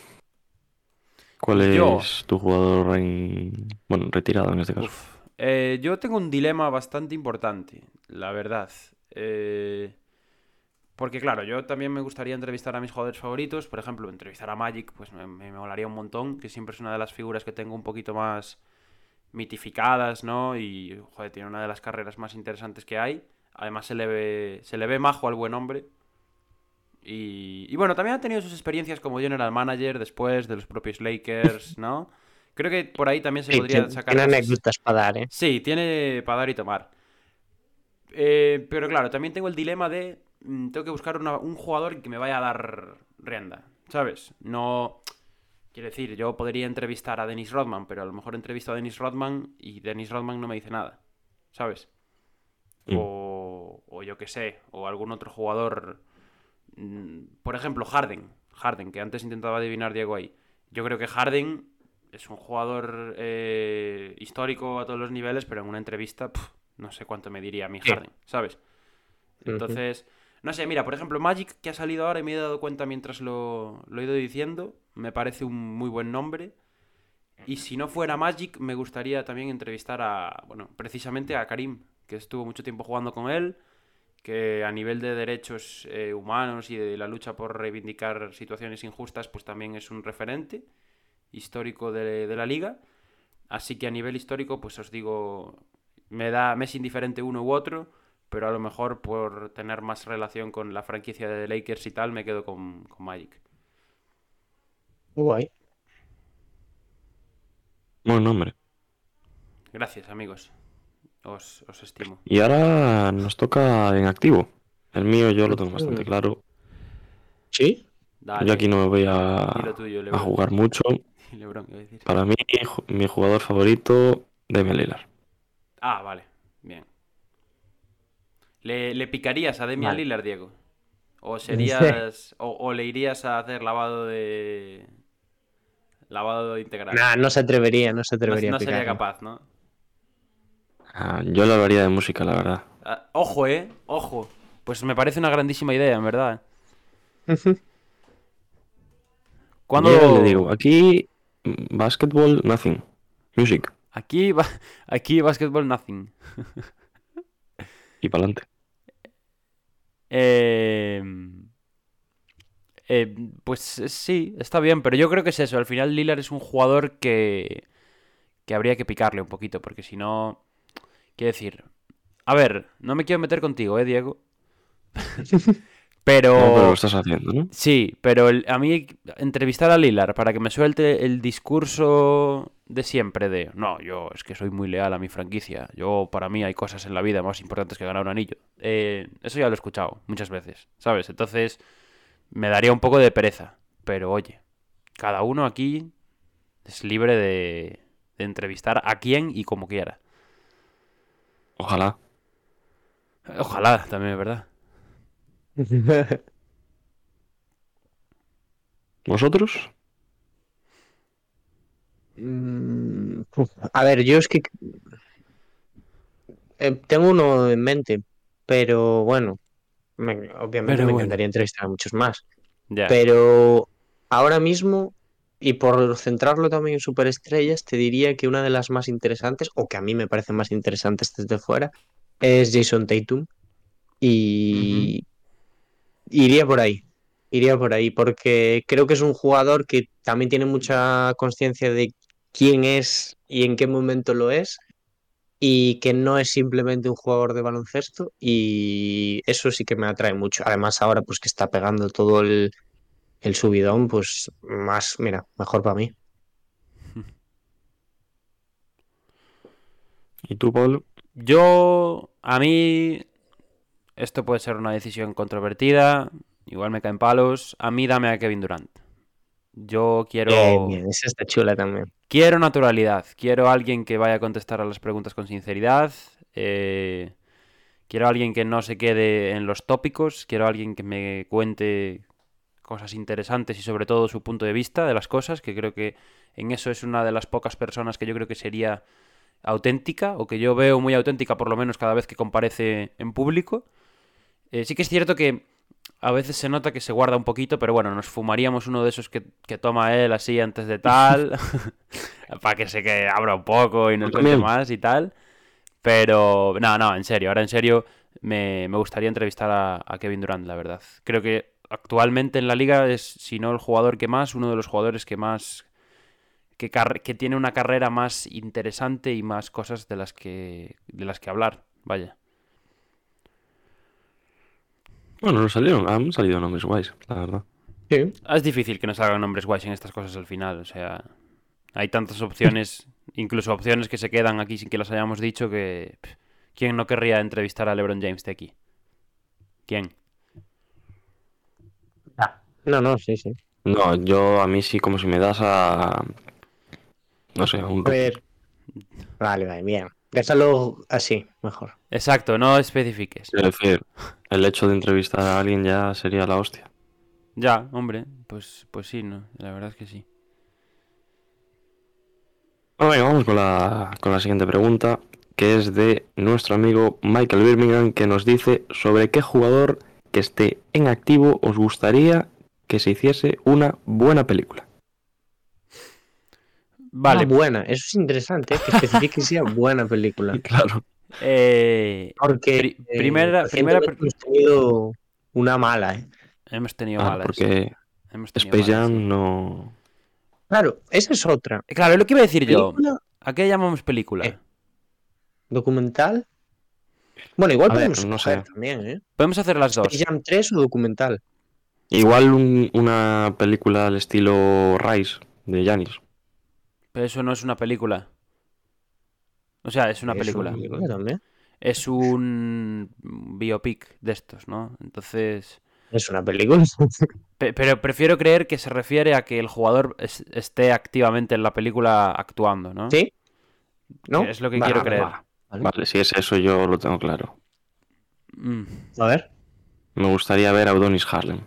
[SPEAKER 3] ¿Cuál es
[SPEAKER 5] Yo.
[SPEAKER 3] tu jugador en... Bueno, retirado en este caso?
[SPEAKER 5] Uf. Eh, yo tengo un dilema bastante importante, la verdad. Eh, Porque claro, yo también me gustaría entrevistar a mis jugadores favoritos. Por ejemplo, entrevistar a Magic, pues me, me molaría un montón, que siempre es una de las figuras que tengo un poquito más mitificadas, ¿no? Y, tiene una de las carreras más interesantes que hay. Además se le ve, se le ve majo al buen hombre. Y, y bueno, también ha tenido sus experiencias como general manager después de los propios Lakers, ¿no? Creo que por ahí también se
[SPEAKER 4] Sí,
[SPEAKER 5] podría
[SPEAKER 4] tiene,
[SPEAKER 5] sacar
[SPEAKER 4] tiene anécdotas para dar, ¿eh?
[SPEAKER 5] Sí, tiene para dar y tomar. Eh, pero claro, también tengo el dilema de. mm, tengo que buscar una- un jugador que me vaya a dar rienda. ¿Sabes? No. Quiero decir, yo podría entrevistar a Dennis Rodman, pero a lo mejor entrevisto a Dennis Rodman y Dennis Rodman no me dice nada. ¿Sabes?
[SPEAKER 3] Mm.
[SPEAKER 5] O, o yo qué sé, o algún otro jugador. mm, Por ejemplo, Harden. Harden, que antes intentaba adivinar Diego ahí. Yo creo que Harden es un jugador eh, histórico a todos los niveles, pero en una entrevista no sé cuánto me diría mi. Harden, ¿sabes? Entonces, no sé, mira, por ejemplo, Magic que ha salido ahora y me he dado cuenta mientras lo, lo he ido diciendo, me parece un muy buen nombre. Y si no fuera Magic, me gustaría también entrevistar a, bueno, precisamente a Karim, que estuvo mucho tiempo jugando con él, que a nivel de derechos eh, humanos y de la lucha por reivindicar situaciones injustas, pues también es un referente histórico de, de la liga. Así que a nivel histórico, pues os digo, me da, me es indiferente uno u otro, pero a lo mejor por tener más relación con la franquicia de Lakers y tal, me quedo con, con Magic.
[SPEAKER 4] Guay.
[SPEAKER 3] Buen nombre.
[SPEAKER 5] Gracias, amigos. Os, os estimo.
[SPEAKER 3] Y ahora nos toca en activo. El mío yo lo tengo bastante claro.
[SPEAKER 4] ¿Sí?
[SPEAKER 5] Dale,
[SPEAKER 3] Yo aquí no me voy a,
[SPEAKER 5] tuyo,
[SPEAKER 3] a jugar mucho. *laughs*
[SPEAKER 5] Lebron, iba a decir.
[SPEAKER 3] Para mí, mi jugador favorito, Damian Lillard.
[SPEAKER 5] Ah, vale. Bien. ¿Le, le picarías a Demian
[SPEAKER 4] Vale.
[SPEAKER 5] Lillard, Diego? ¿O serías. o, o le irías a hacer lavado de. lavado integral?
[SPEAKER 4] Nah, no se atrevería, no se
[SPEAKER 5] no,
[SPEAKER 4] atrevería
[SPEAKER 5] no
[SPEAKER 4] a
[SPEAKER 5] sería capaz, ¿no?
[SPEAKER 3] Ah, yo lo hablaría de música, la verdad.
[SPEAKER 5] Ah, ojo, eh. Ojo. Pues me parece una grandísima idea, en verdad. Cuando.
[SPEAKER 3] Yo le digo, aquí, basketball, nothing. Music.
[SPEAKER 5] Aquí, va... *laughs* aquí basketball nothing.
[SPEAKER 3] Y para adelante.
[SPEAKER 5] Eh, eh, pues eh, sí, está bien, pero yo creo que es eso. Al final Lillard es un jugador que, que habría que picarle un poquito, porque si no, quiero decir, a ver, no me quiero meter contigo, eh, Diego. *laughs* pero,
[SPEAKER 3] No, pero lo estás haciendo, ¿no?
[SPEAKER 5] sí, pero el- a mí entrevistar a Lillard para que me suelte el discurso de siempre de, no, yo es que soy muy leal a mi franquicia, yo para mí hay cosas en la vida más importantes que ganar un anillo. Eh, eso ya lo he escuchado muchas veces, ¿sabes? Entonces me daría un poco de pereza, pero oye, cada uno aquí es libre de, de entrevistar a quien y como quiera.
[SPEAKER 3] Ojalá.
[SPEAKER 5] Ojalá, también es verdad. *laughs*
[SPEAKER 3] ¿Vosotros?
[SPEAKER 4] Mm, A ver, yo es que eh, tengo uno en mente, pero bueno, me- obviamente
[SPEAKER 5] Pero
[SPEAKER 4] me
[SPEAKER 5] bueno.
[SPEAKER 4] encantaría entrevistar a muchos más.
[SPEAKER 5] Ya.
[SPEAKER 4] Pero ahora mismo, y por centrarlo también en superestrellas, te diría que una de las más interesantes, o que a mí me parecen más interesantes desde fuera, es Jason Tatum. Y iría por ahí. Iría por ahí, porque creo que es un jugador que también tiene mucha conciencia de quién es y en qué momento lo es, y que no es simplemente un jugador de baloncesto, y eso sí que me atrae mucho. Además, ahora pues que está pegando todo el, el subidón, pues más, mira, mejor para mí. *laughs*
[SPEAKER 3] ¿Y tú, Pablo?
[SPEAKER 5] Yo, a mí, esto puede ser una decisión controvertida, igual me caen palos. A mí dame a Kevin Durant. Yo quiero,
[SPEAKER 4] Bien, bien, esa está chula también.
[SPEAKER 5] quiero naturalidad, quiero alguien que vaya a contestar a las preguntas con sinceridad, eh, quiero alguien que no se quede en los tópicos, quiero alguien que me cuente cosas interesantes y sobre todo su punto de vista de las cosas, que creo que en eso es una de las pocas personas que yo creo que sería auténtica o que yo veo muy auténtica por lo menos cada vez que comparece en público. Eh, sí que es cierto que a veces se nota que se guarda un poquito, pero bueno, nos fumaríamos uno de esos que, que toma él así antes de tal, *laughs* para que se que abra un poco y
[SPEAKER 3] Yo
[SPEAKER 5] cuente más y tal. Pero, no, no, en serio, ahora en serio, me, me gustaría entrevistar a, a Kevin Durant, la verdad. Creo que actualmente en la liga es, si no el jugador que más, uno de los jugadores que más que, que tiene una carrera más interesante y más cosas de las que de las que hablar. Vaya.
[SPEAKER 3] Bueno, nos salieron, han salido nombres guays, la verdad.
[SPEAKER 4] Sí.
[SPEAKER 5] Es difícil que nos salgan nombres guays en estas cosas al final. O sea, hay tantas opciones, incluso opciones que se quedan aquí sin que las hayamos dicho, que pff, ¿quién no querría entrevistar a LeBron James de aquí? ¿Quién?
[SPEAKER 4] No, no, sí, sí.
[SPEAKER 3] No, yo a mí sí como si me das a... No sé, a un...
[SPEAKER 4] A ver. Vale, vale, bien. Déjalo así, mejor.
[SPEAKER 5] Exacto, no especifiques.
[SPEAKER 3] Es decir, el hecho de entrevistar a alguien ya sería la hostia.
[SPEAKER 5] Ya, hombre, pues, pues sí, ¿no? La verdad es que sí.
[SPEAKER 3] Bueno, venga, vamos con la, con la siguiente pregunta, que es de nuestro amigo Michael Birmingham, que nos dice sobre qué jugador que esté en activo os gustaría que se hiciese una buena película.
[SPEAKER 5] Vale,
[SPEAKER 4] buena, eso es interesante, ¿eh? que especifique que sea buena película. *laughs*
[SPEAKER 3] Claro.
[SPEAKER 5] Eh,
[SPEAKER 4] Porque
[SPEAKER 5] Pri-
[SPEAKER 4] eh,
[SPEAKER 5] primera- primera
[SPEAKER 4] recientemente hemos tenido una mala, ¿eh?
[SPEAKER 5] hemos tenido
[SPEAKER 3] Ah,
[SPEAKER 5] malas.
[SPEAKER 3] porque
[SPEAKER 5] hemos tenido
[SPEAKER 3] Space
[SPEAKER 5] malas,
[SPEAKER 3] Jam no...
[SPEAKER 4] Claro, esa es otra.
[SPEAKER 5] Claro, es lo que iba a decir yo.
[SPEAKER 4] ¿Película?
[SPEAKER 5] ¿A qué llamamos película?
[SPEAKER 4] Eh. ¿Documental? Bueno, igual
[SPEAKER 3] A ver,
[SPEAKER 4] podemos
[SPEAKER 3] no
[SPEAKER 4] escoger
[SPEAKER 3] sé.
[SPEAKER 4] también, ¿eh?
[SPEAKER 5] Podemos hacer las dos.
[SPEAKER 4] Space Jam 3 o documental.
[SPEAKER 3] Igual un- una película al estilo Rise de Janis.
[SPEAKER 5] Pero eso no es una película. O sea, es una
[SPEAKER 4] Es
[SPEAKER 5] película. Es un biopic de estos, ¿no? Entonces...
[SPEAKER 4] Es una película. *laughs*
[SPEAKER 5] pe- Pero prefiero creer que se refiere a que el jugador es- esté activamente en la película actuando, ¿no?
[SPEAKER 4] ¿Sí? ¿No?
[SPEAKER 5] Es lo que
[SPEAKER 4] Va,
[SPEAKER 5] quiero
[SPEAKER 4] va,
[SPEAKER 5] creer.
[SPEAKER 4] va. Vale.
[SPEAKER 3] Vale, si es eso yo lo tengo claro.
[SPEAKER 5] Mm.
[SPEAKER 4] A ver.
[SPEAKER 3] Me gustaría ver a Udonis Harlem.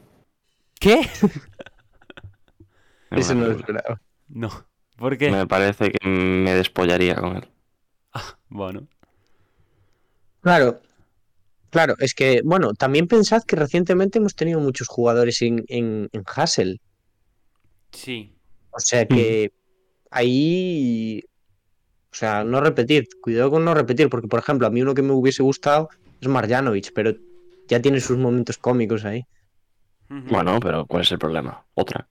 [SPEAKER 5] ¿Qué? *laughs*
[SPEAKER 4] Eso no lo esperaba.
[SPEAKER 5] No. ¿Por qué?
[SPEAKER 3] Me parece que me despollaría con él.
[SPEAKER 5] Bueno.
[SPEAKER 4] Claro. Claro, es que, bueno, también pensad que recientemente hemos tenido muchos jugadores en, en, en Hassel.
[SPEAKER 5] Sí.
[SPEAKER 4] O sea que ahí. O sea, no repetir. Cuidado con no repetir, porque, por ejemplo, a mí uno que me hubiese gustado es Marjanovic, pero ya tiene sus momentos cómicos ahí.
[SPEAKER 3] Bueno, pero ¿cuál es el problema? Otra.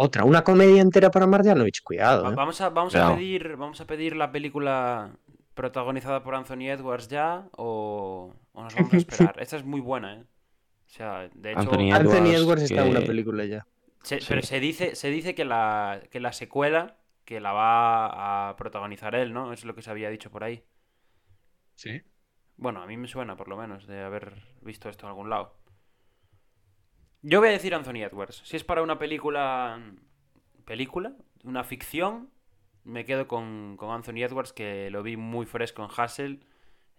[SPEAKER 4] Otra, una comedia entera para Marjanovic, cuidado. ¿eh?
[SPEAKER 5] Vamos a, vamos a
[SPEAKER 3] Cuidado.
[SPEAKER 5] pedir, vamos a pedir la película protagonizada por Anthony Edwards ya o, o nos vamos a esperar. *laughs* Esta es muy buena, ¿eh? O sea, de hecho,
[SPEAKER 3] Anthony
[SPEAKER 4] Anthony
[SPEAKER 3] Edwards,
[SPEAKER 4] está en una película ya.
[SPEAKER 5] se-
[SPEAKER 3] sí.
[SPEAKER 5] pero se dice, se dice que la, que la secuela que la va a protagonizar él, ¿no? Es lo que se había dicho por ahí.
[SPEAKER 4] Sí.
[SPEAKER 5] Bueno, a mí me suena, por lo menos, de haber visto esto en algún lado. Yo voy a decir Anthony Edwards. Si es para una película. ¿Película? Una ficción. Me quedo con, con Anthony Edwards, que lo vi muy fresco en Hassel.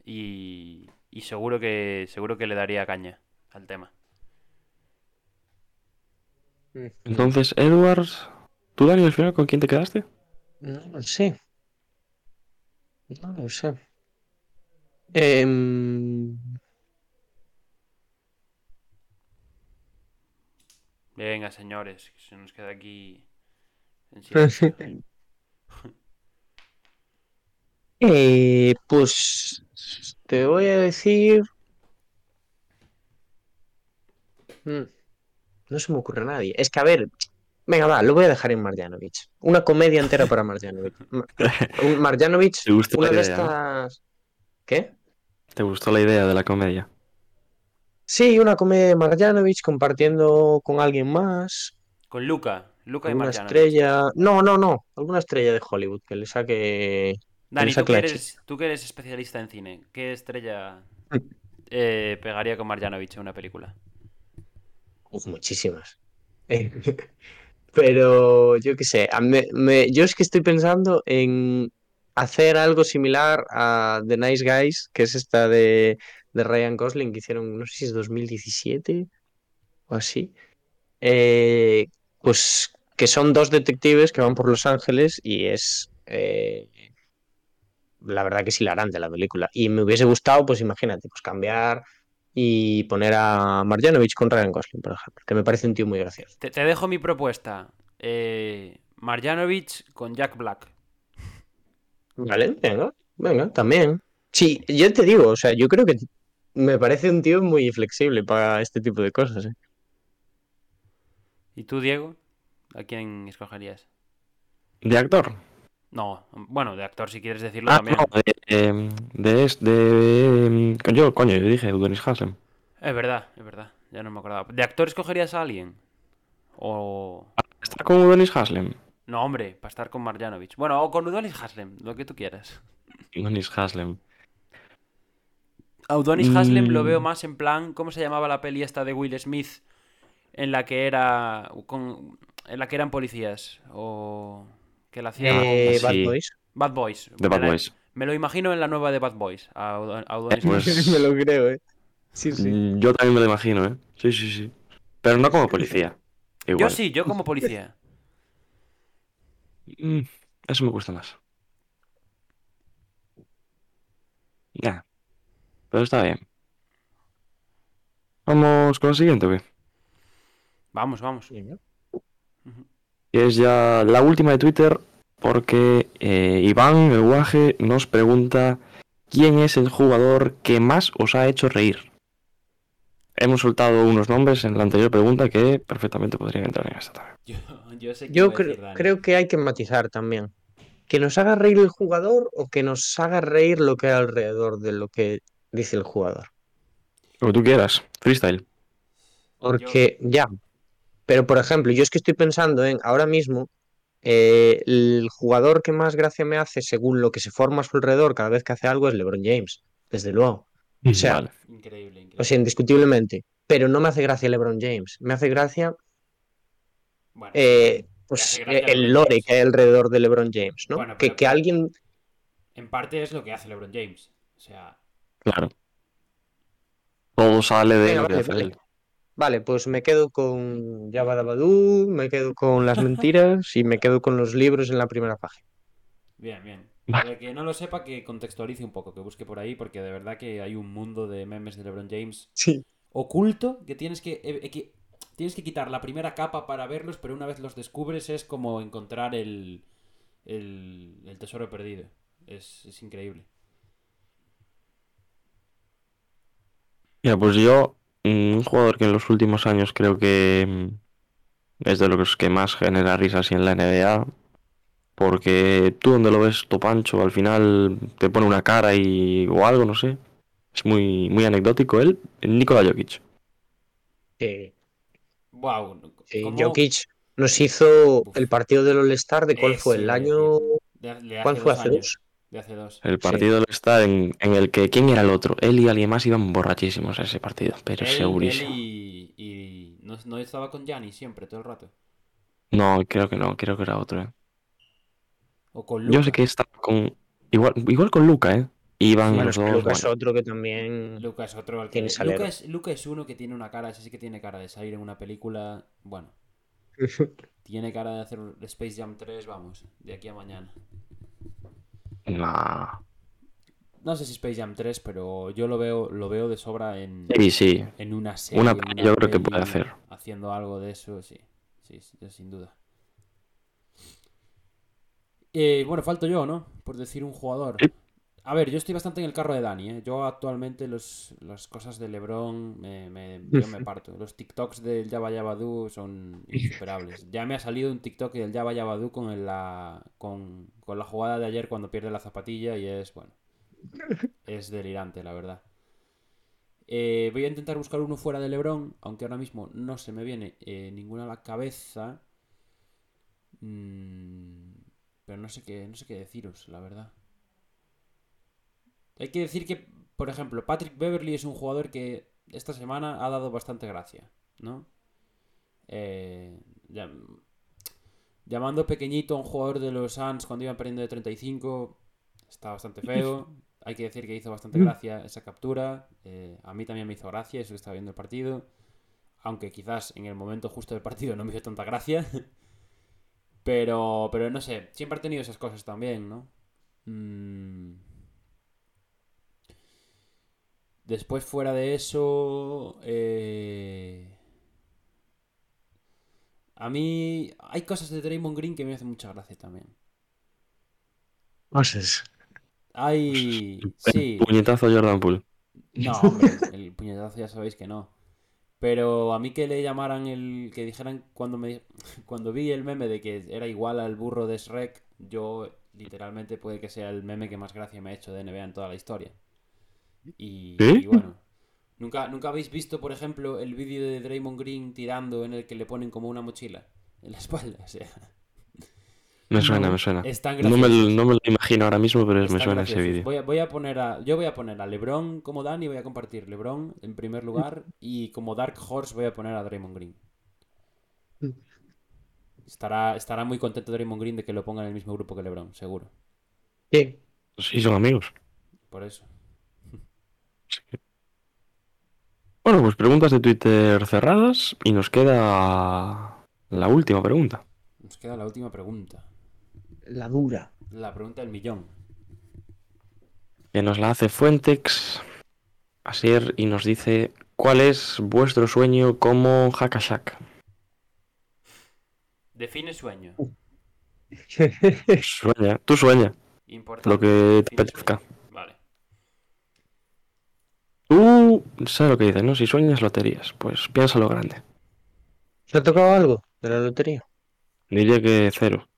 [SPEAKER 5] Y, y seguro que seguro que le daría caña al tema.
[SPEAKER 3] Entonces, Edwards. ¿Tú, Dani, al final con quién te quedaste?
[SPEAKER 4] No lo sé. No lo sé. Em,
[SPEAKER 5] Venga, señores, que se nos queda aquí. en silencio. *laughs*
[SPEAKER 4] eh, pues te voy a decir. Mm, No se me ocurre a nadie. Es que, a ver, venga, va, lo voy a dejar en Marjanovic. Una comedia entera para Marjanovic. *laughs* Marjanovic,
[SPEAKER 3] ¿Te gustó
[SPEAKER 4] una
[SPEAKER 3] la
[SPEAKER 4] de estas. ¿Qué?
[SPEAKER 3] ¿Te gustó la idea de la comedia?
[SPEAKER 4] Sí, una comedia de Marjanovic compartiendo con alguien más.
[SPEAKER 5] Con Luca. Luca y Marjanovic.
[SPEAKER 4] estrella. No, no, no. Alguna estrella de Hollywood que le saque.
[SPEAKER 5] Dani, tú que, eres, tú que eres especialista en cine, ¿qué estrella *laughs* eh, pegaría con Marjanovic en una película?
[SPEAKER 4] Uf, muchísimas. *laughs* Pero yo qué sé. a me- me- yo es que estoy pensando en hacer algo similar a The Nice Guys, que es esta de, de Ryan Gosling que hicieron, no sé si es 2017 o así. Eh, pues que son dos detectives que van por Los Ángeles y es eh, la verdad que es hilarante la película. Y me hubiese gustado, pues imagínate, pues cambiar y poner a Marjanovic con Ryan Gosling, por ejemplo, que me parece un tío muy gracioso.
[SPEAKER 5] Te, dejo mi propuesta. Eh, Marjanovic con Jack Black.
[SPEAKER 4] Vale, venga, venga, también. Sí, yo te digo, o sea, yo creo que me parece un tío muy flexible para este tipo de cosas. ¿eh?
[SPEAKER 6] ¿Y tú, Diego? ¿A quién escogerías?
[SPEAKER 3] ¿De actor?
[SPEAKER 6] No, bueno, de actor si quieres decirlo
[SPEAKER 3] Ah,
[SPEAKER 6] también.
[SPEAKER 3] no, de, em, de, es- de, em, Yo, coño, yo dije Dennis Haslem.
[SPEAKER 6] Es verdad, es verdad. Ya no me acordaba. ¿De actor escogerías a alguien? O...
[SPEAKER 3] ¿Está como Dennis Haslem?
[SPEAKER 6] No, hombre, para estar con Marjanovic. Bueno, o con Udonis Haslem, lo que tú quieras.
[SPEAKER 3] Dennis Haslem.
[SPEAKER 6] A Udonis Haslem lo
[SPEAKER 3] Mm.
[SPEAKER 6] veo más en plan, ¿cómo se llamaba la peli esta de Will Smith? En la que era con, en la que eran policías o que la hacía
[SPEAKER 4] Eh,
[SPEAKER 3] sí.
[SPEAKER 4] Bad Boys.
[SPEAKER 6] Bad Boys.
[SPEAKER 3] De Bad
[SPEAKER 6] la-
[SPEAKER 3] Boys.
[SPEAKER 6] me lo imagino en la nueva de Bad Boys. A, Udo- a Udonis
[SPEAKER 3] Pues-
[SPEAKER 6] Haslem. *laughs*
[SPEAKER 4] me lo creo, ¿eh? Sí, sí.
[SPEAKER 3] Mm, Yo también me lo imagino, ¿eh? Sí, sí, sí. Pero no como policía.
[SPEAKER 6] Yo sí, yo como policía.
[SPEAKER 3] Mm, Eso me gusta más. Ya. Pero está bien. Vamos con la siguiente, ¿o qué?
[SPEAKER 6] Vamos, vamos.
[SPEAKER 3] Es ya la última de Twitter, porque eh, Iván, el guaje, nos pregunta quién es el jugador que más os ha hecho reír. Hemos soltado unos nombres en la anterior pregunta que perfectamente podrían entrar en esta también.
[SPEAKER 5] Yo, *laughs* yo sé que
[SPEAKER 4] Yo
[SPEAKER 5] iba a
[SPEAKER 4] cre-
[SPEAKER 5] decir Dani.
[SPEAKER 4] creo que hay que matizar también. Que nos haga reír el jugador o que nos haga reír lo que hay alrededor de lo que dice el jugador.
[SPEAKER 3] Lo que tú quieras, freestyle.
[SPEAKER 4] Porque ya. Pero por ejemplo, yo es que estoy pensando en ahora mismo eh, el jugador que más gracia me hace según lo que se forma a su alrededor cada vez que hace algo es LeBron James, desde luego. O sea,
[SPEAKER 3] Vale.
[SPEAKER 5] Increíble, increíble.
[SPEAKER 4] O sea, indiscutiblemente. Pero no me hace gracia LeBron James. Me hace gracia
[SPEAKER 5] Bueno,
[SPEAKER 4] eh, pues,
[SPEAKER 5] hace gracia
[SPEAKER 4] el
[SPEAKER 5] LeBron
[SPEAKER 4] lore
[SPEAKER 5] James.
[SPEAKER 4] que hay alrededor de LeBron James, ¿no?
[SPEAKER 5] Bueno,
[SPEAKER 4] que, que alguien.
[SPEAKER 5] en parte es lo que hace LeBron James. O sea,
[SPEAKER 3] Claro. Todo sale de
[SPEAKER 4] Venga,
[SPEAKER 3] lo que
[SPEAKER 4] vale,
[SPEAKER 3] hace
[SPEAKER 4] vale.
[SPEAKER 3] él.
[SPEAKER 4] Vale, pues me quedo con Jabba Dabadoo, me quedo con las mentiras y me quedo con los libros en la primera página.
[SPEAKER 5] bien, bien. Para el que no lo sepa, que contextualice un poco, que busque por ahí, porque de verdad que hay un mundo de memes de LeBron James
[SPEAKER 4] Sí.
[SPEAKER 5] oculto que tienes que, eh, que- tienes que quitar la primera capa para verlos, pero una vez los descubres es como encontrar el, el, el tesoro perdido. Es, es increíble.
[SPEAKER 3] Mira, pues yo, mm, un jugador que en los últimos años creo que mm, es de los que más genera risas en la NBA, porque tú donde lo ves topancho, al final te pone una cara y o algo, no sé. Es muy, muy anecdótico él, Nikola Jokic.
[SPEAKER 4] Sí,
[SPEAKER 5] Wow.
[SPEAKER 4] sí,
[SPEAKER 5] ¿cómo-
[SPEAKER 4] Jokic nos hizo
[SPEAKER 5] Uf.
[SPEAKER 4] el partido del All-Star de cuál
[SPEAKER 5] Eso
[SPEAKER 4] fue el año.
[SPEAKER 5] De, de
[SPEAKER 4] ¿Cuál fue hace dos?
[SPEAKER 5] De hace dos.
[SPEAKER 3] El partido está en, en el que, ¿quién era el otro? Él y alguien más iban borrachísimos a ese partido, pero
[SPEAKER 5] Él-
[SPEAKER 3] segurísimo.
[SPEAKER 5] él y, y no, no estaba con Gianni siempre, todo el rato.
[SPEAKER 3] No, creo que no, creo que era otro, ¿eh.
[SPEAKER 5] O con
[SPEAKER 3] Yo sé que estaba con, igual, igual con Luca, ¿eh? Iban
[SPEAKER 5] Sí,
[SPEAKER 3] los
[SPEAKER 4] Bueno,
[SPEAKER 3] dos,
[SPEAKER 4] Luka es
[SPEAKER 3] bueno.
[SPEAKER 4] otro que también.
[SPEAKER 5] Luca es otro al que...
[SPEAKER 4] Tiene.
[SPEAKER 5] Luca es, Luka es uno que tiene una cara, ese sí que tiene cara de salir en una película. Bueno, *laughs* tiene cara de hacer Space Jam 3, vamos, de aquí a mañana.
[SPEAKER 3] Nah.
[SPEAKER 5] No sé si Space Jam 3, pero yo lo veo, lo veo de sobra en,
[SPEAKER 3] Sí, sí.
[SPEAKER 5] en una serie.
[SPEAKER 3] Una
[SPEAKER 5] en
[SPEAKER 3] yo creo que puede hacer.
[SPEAKER 5] Haciendo algo de eso, sí. Sí, sí, sin duda. Eh, bueno, falto yo, ¿no? Por decir un jugador.
[SPEAKER 3] Sí.
[SPEAKER 5] A ver, yo estoy bastante en el carro de Dani, ¿eh? Yo actualmente los, las cosas de LeBron me, me- yo me parto. Los TikToks del Java Yabadu son *laughs* insuperables. Ya me ha salido un TikTok del Java Yabadu con, la, con, con la jugada de ayer cuando pierde la zapatilla y es, bueno, es delirante, la verdad. Eh, voy a intentar buscar uno fuera de LeBron, aunque ahora mismo no se me viene eh, ninguna a la cabeza. Mm, pero no sé qué, no sé qué deciros, la verdad. Hay que decir que, por ejemplo, Patrick Beverly es un jugador que esta semana ha dado bastante gracia, ¿no? Eh, llam- llamando pequeñito a un jugador de los Suns cuando iban perdiendo de 35, está bastante feo. *laughs* Hay que decir que hizo bastante gracia esa captura. eh, a mí también me hizo gracia eso que estaba viendo el partido. Aunque quizás en el momento justo del partido no me hizo tanta gracia. *laughs* Pero, pero no sé, siempre ha tenido esas cosas también, ¿no? Mm. Después, fuera de eso, eh, a mí hay cosas de Draymond Green que me hacen mucha gracia también.
[SPEAKER 4] Cosas.
[SPEAKER 5] Hay, sí,
[SPEAKER 3] Puñetazo a Jordan Poole.
[SPEAKER 5] No, hombre, el puñetazo ya sabéis que no. Pero a mí que le llamaran el. que dijeran cuando me *laughs* cuando vi el meme de que era igual al burro de Shrek, yo literalmente puede que sea el meme que más gracia me ha hecho de NBA en toda la historia. Y, y bueno. ¿Nunca, ¿Nunca habéis visto, por ejemplo, el vídeo de Draymond Green tirando en el que le ponen como una mochila en la *laughs* espalda? O sea,
[SPEAKER 3] Me suena, me suena.
[SPEAKER 5] es tan
[SPEAKER 3] No me, no me lo imagino ahora mismo, pero me suena ese vídeo.
[SPEAKER 5] Voy a, voy a poner a, yo voy a poner a LeBron como Dan y voy a compartir LeBron en primer lugar y como Dark Horse voy a poner a Draymond Green. Estará, estará muy contento Draymond Green de que lo ponga en el mismo grupo que LeBron, seguro.
[SPEAKER 4] Sí.
[SPEAKER 3] Sí, son amigos.
[SPEAKER 5] Por eso.
[SPEAKER 3] Bueno, pues preguntas de Twitter cerradas y nos queda la última pregunta.
[SPEAKER 5] Nos queda la última pregunta.
[SPEAKER 4] La dura.
[SPEAKER 5] La pregunta del millón.
[SPEAKER 3] Que nos la hace Fuentex Asier y nos dice ¿Cuál es vuestro sueño como Hakashak?
[SPEAKER 5] Define sueño. *laughs* *laughs*
[SPEAKER 3] Sueña, tú sueña,
[SPEAKER 5] Importante.
[SPEAKER 3] lo que te apetezca.
[SPEAKER 5] Vale.
[SPEAKER 3] Tú sabes lo que dices, ¿no? Si sueñas loterías, pues piénsalo grande.
[SPEAKER 4] ¿Te ha tocado algo de la lotería?
[SPEAKER 3] Diría que cero.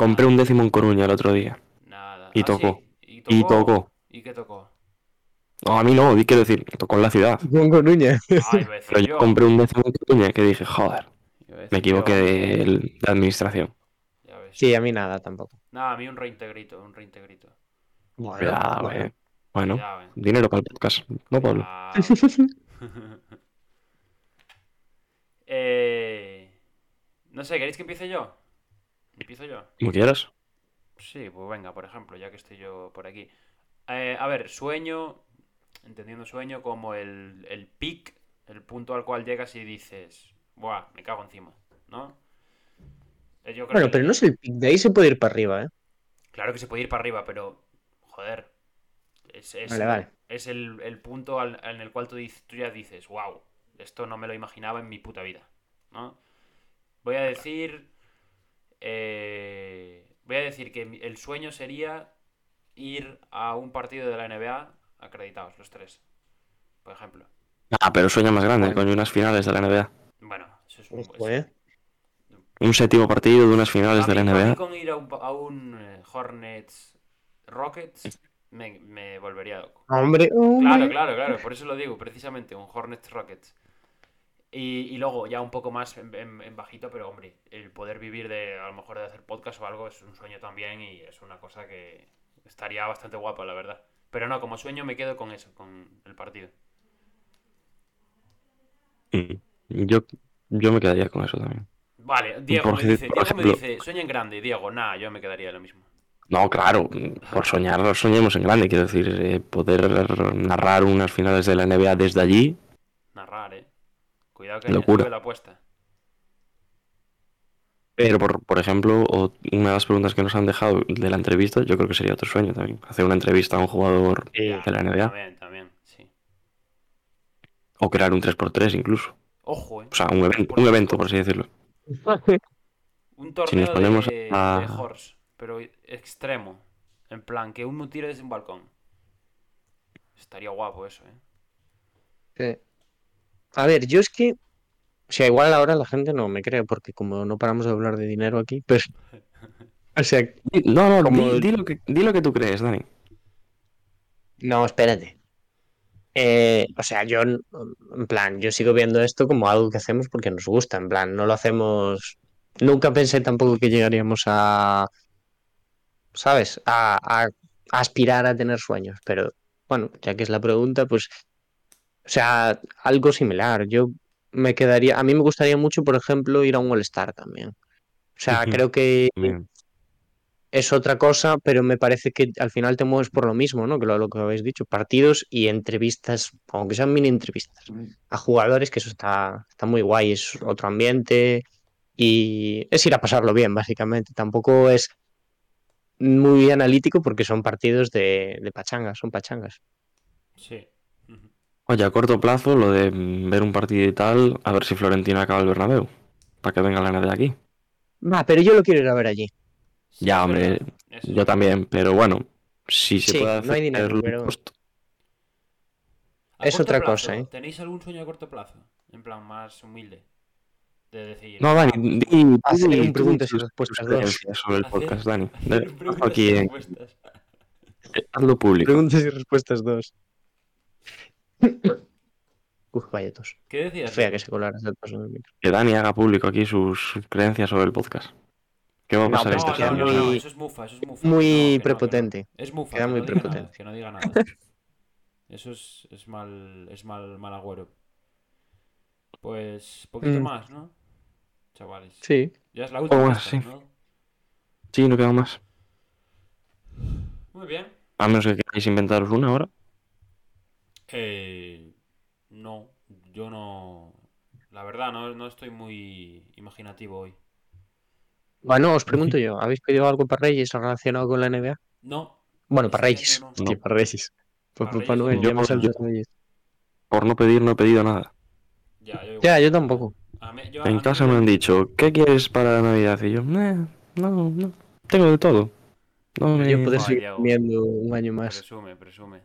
[SPEAKER 3] Compré un décimo en Coruña el otro día.
[SPEAKER 5] Nada.
[SPEAKER 3] Y
[SPEAKER 5] Ah,
[SPEAKER 3] tocó.
[SPEAKER 5] sí.
[SPEAKER 3] Y tocó.
[SPEAKER 5] ¿Y qué tocó?
[SPEAKER 3] No, a mí no, di quiero decir, tocó en la ciudad.
[SPEAKER 4] Con Coruña.
[SPEAKER 5] Ay, *laughs*
[SPEAKER 3] Pero yo
[SPEAKER 5] yo.
[SPEAKER 3] compré un décimo en Coruña que dije, joder, me equivoqué
[SPEAKER 5] yo.
[SPEAKER 3] de, de administración.
[SPEAKER 5] Ya ves.
[SPEAKER 4] Sí, a mí nada tampoco.
[SPEAKER 5] Nada, a mí un reintegrito, un reintegrito.
[SPEAKER 3] Cuidado,
[SPEAKER 4] bueno.
[SPEAKER 3] eh. Bueno,
[SPEAKER 5] Cuidado, eh.
[SPEAKER 3] dinero para el podcast, ¿no, Pablo?
[SPEAKER 5] Ah. *laughs* Eh, no sé, ¿queréis que empiece yo? ¿Empiezo yo?
[SPEAKER 3] Como quieras.
[SPEAKER 5] Sí, pues venga, por ejemplo, ya que estoy yo por aquí. Eh, a ver, sueño, entendiendo sueño como el, el peak, el punto al cual llegas y dices, buah, me cago encima, ¿no? Eh, Yo creo
[SPEAKER 4] Bueno,
[SPEAKER 5] que-
[SPEAKER 4] pero no es el pick, de ahí se puede ir para arriba, ¿eh?
[SPEAKER 5] Claro que se puede ir para arriba, pero, joder, es, es-
[SPEAKER 4] Vale, vale.
[SPEAKER 5] es el, el punto al- en el cual tú, dices- tú ya dices, wow, esto no me lo imaginaba en mi puta vida, ¿no? Voy a decir, eh, voy a decir que el sueño sería ir a un partido de la NBA acreditados, los tres, por ejemplo.
[SPEAKER 3] Ah, pero sueña más grande, coño, unas finales de la NBA.
[SPEAKER 5] Bueno, eso es un...
[SPEAKER 4] Ojo, ¿eh?
[SPEAKER 3] Un séptimo partido de unas finales
[SPEAKER 5] A
[SPEAKER 3] de la
[SPEAKER 5] mí- a mí
[SPEAKER 3] NBA.
[SPEAKER 5] con ir a un, a un, eh, Hornets Rockets me, me volvería loco.
[SPEAKER 4] Hombre,
[SPEAKER 5] Claro, claro, claro, por eso lo digo, precisamente, un Hornets Rockets. Y, y luego ya un poco más en, en- en bajito, pero hombre, el poder vivir de, a lo mejor de hacer podcast o algo es un sueño también y es una cosa que estaría bastante guapa, la verdad. Pero no, como sueño me quedo con eso, con el partido.
[SPEAKER 3] Mm. Yo, yo me quedaría con eso también.
[SPEAKER 5] Vale, Diego
[SPEAKER 3] Por
[SPEAKER 5] me dice, Diego me
[SPEAKER 3] ejemplo-
[SPEAKER 5] dice, sueña en grande, Diego, nada, yo me quedaría lo mismo.
[SPEAKER 3] No, claro, por soñar, soñemos en grande, quiero decir, eh, poder narrar unas finales de la NBA desde allí.
[SPEAKER 5] Cuidado que
[SPEAKER 3] Locura.
[SPEAKER 5] la apuesta.
[SPEAKER 3] Pero, por, por ejemplo, una de las preguntas que nos han dejado de la entrevista, yo creo que sería otro sueño también. Hacer una entrevista a un jugador
[SPEAKER 4] Sí.
[SPEAKER 3] de la NBA
[SPEAKER 5] También, también, sí.
[SPEAKER 3] o crear un 3x3 incluso.
[SPEAKER 5] Ojo, eh.
[SPEAKER 3] O sea, un evento, un evento por así decirlo.
[SPEAKER 5] Un torneo
[SPEAKER 3] nos ponemos
[SPEAKER 5] de,
[SPEAKER 3] a-
[SPEAKER 5] de horse, pero extremo. En plan, que uno tire desde un balcón. Estaría guapo eso, ¿eh?
[SPEAKER 4] Sí. A ver, yo es que. O sea, igual ahora la gente no me cree, porque como no paramos de hablar de dinero aquí, pues. *laughs* O sea,
[SPEAKER 3] No, no,
[SPEAKER 4] Como-
[SPEAKER 3] di, di lo que, di lo que tú crees, Dani.
[SPEAKER 4] no, espérate. Eh, o sea, yo, en plan, yo sigo viendo esto como algo que hacemos porque nos gusta, en plan, no lo hacemos. Nunca pensé tampoco que llegaríamos a. ¿Sabes? A, a- a aspirar a tener sueños, pero bueno, ya que es la pregunta, pues. O sea, algo similar. Yo me quedaría. A mí me gustaría mucho, por ejemplo, ir a un All-Star también. O sea, creo que
[SPEAKER 3] Bien.
[SPEAKER 4] es otra cosa, pero me parece que al final te mueves por lo mismo, ¿no? Que lo, lo que habéis dicho, partidos y entrevistas, aunque sean mini entrevistas, a jugadores, que eso está, está muy guay, es otro ambiente y es ir a pasarlo bien, básicamente. Tampoco es muy analítico porque son partidos de, de pachangas, son pachangas.
[SPEAKER 5] Sí.
[SPEAKER 3] Oye, a corto plazo, lo de ver un partido y tal, a ver si Florentino acaba el Bernabéu. Para que venga la NBA aquí.
[SPEAKER 4] Va, pero yo lo quiero ir a ver allí.
[SPEAKER 3] Ya, hombre,
[SPEAKER 5] Eso.
[SPEAKER 3] Yo también, pero bueno, si se
[SPEAKER 4] Sí,
[SPEAKER 3] puede
[SPEAKER 4] no hay dinero,
[SPEAKER 3] hacer
[SPEAKER 4] pero- es otra
[SPEAKER 5] plazo,
[SPEAKER 4] cosa, ¿eh?
[SPEAKER 5] ¿Tenéis algún sueño a corto plazo? En plan, más humilde. De decir.
[SPEAKER 3] No, Dani,
[SPEAKER 5] ah,
[SPEAKER 3] di, di-
[SPEAKER 4] Hacer
[SPEAKER 3] di
[SPEAKER 4] un preguntas y respuestas
[SPEAKER 3] sobre el
[SPEAKER 5] hacer-
[SPEAKER 3] podcast, Dani. *laughs*
[SPEAKER 5] hacer
[SPEAKER 3] De- hazlo aquí, en-
[SPEAKER 5] respuestas.
[SPEAKER 3] hazlo público.
[SPEAKER 4] Preguntas y respuestas dos. Uf, vaya tos.
[SPEAKER 5] ¿Qué decías?
[SPEAKER 4] Fea que se colara el paso en el micro.
[SPEAKER 3] Que Dani haga público aquí sus creencias sobre el podcast. ¿Qué va a pasar esta
[SPEAKER 5] No, no, eso es mufa, eso es mufa.
[SPEAKER 4] muy
[SPEAKER 5] No, que no, que no.
[SPEAKER 4] prepotente.
[SPEAKER 5] Es mufa,
[SPEAKER 4] Queda
[SPEAKER 5] que
[SPEAKER 4] muy
[SPEAKER 5] no diga nada,
[SPEAKER 4] prepotente.
[SPEAKER 5] que no diga nada. *laughs* Eso es, es mal, es mal, mal agüero. Pues, poquito
[SPEAKER 4] Mm.
[SPEAKER 5] más, ¿no? Chavales.
[SPEAKER 4] Sí.
[SPEAKER 5] Ya es la última.
[SPEAKER 3] más,
[SPEAKER 5] esta,
[SPEAKER 3] sí.
[SPEAKER 5] ¿no?
[SPEAKER 3] Sí, no queda más.
[SPEAKER 5] Muy bien.
[SPEAKER 3] A menos que queráis inventaros una ahora.
[SPEAKER 5] Eh, no, yo no. La verdad, no, no estoy muy imaginativo hoy.
[SPEAKER 4] Bueno, os pregunto yo, ¿habéis pedido algo para Reyes relacionado con la NBA?
[SPEAKER 5] No.
[SPEAKER 4] Bueno, para Reyes.
[SPEAKER 5] no.
[SPEAKER 4] Hostia, para Reyes.
[SPEAKER 5] No.
[SPEAKER 3] Yo
[SPEAKER 4] me
[SPEAKER 3] por-
[SPEAKER 4] salto
[SPEAKER 3] yo-
[SPEAKER 4] Reyes.
[SPEAKER 3] Por no pedir, no he pedido nada.
[SPEAKER 5] Ya, yo,
[SPEAKER 4] Ya, yo tampoco.
[SPEAKER 5] a mí- yo
[SPEAKER 3] En
[SPEAKER 5] a
[SPEAKER 3] casa
[SPEAKER 5] mí-
[SPEAKER 3] me han dicho, ¿qué quieres para Navidad? Y yo, "Eh, no, no, tengo de todo. No me-
[SPEAKER 4] Yo poder seguir
[SPEAKER 5] Diego.
[SPEAKER 4] comiendo un año más.
[SPEAKER 5] Presume, presume.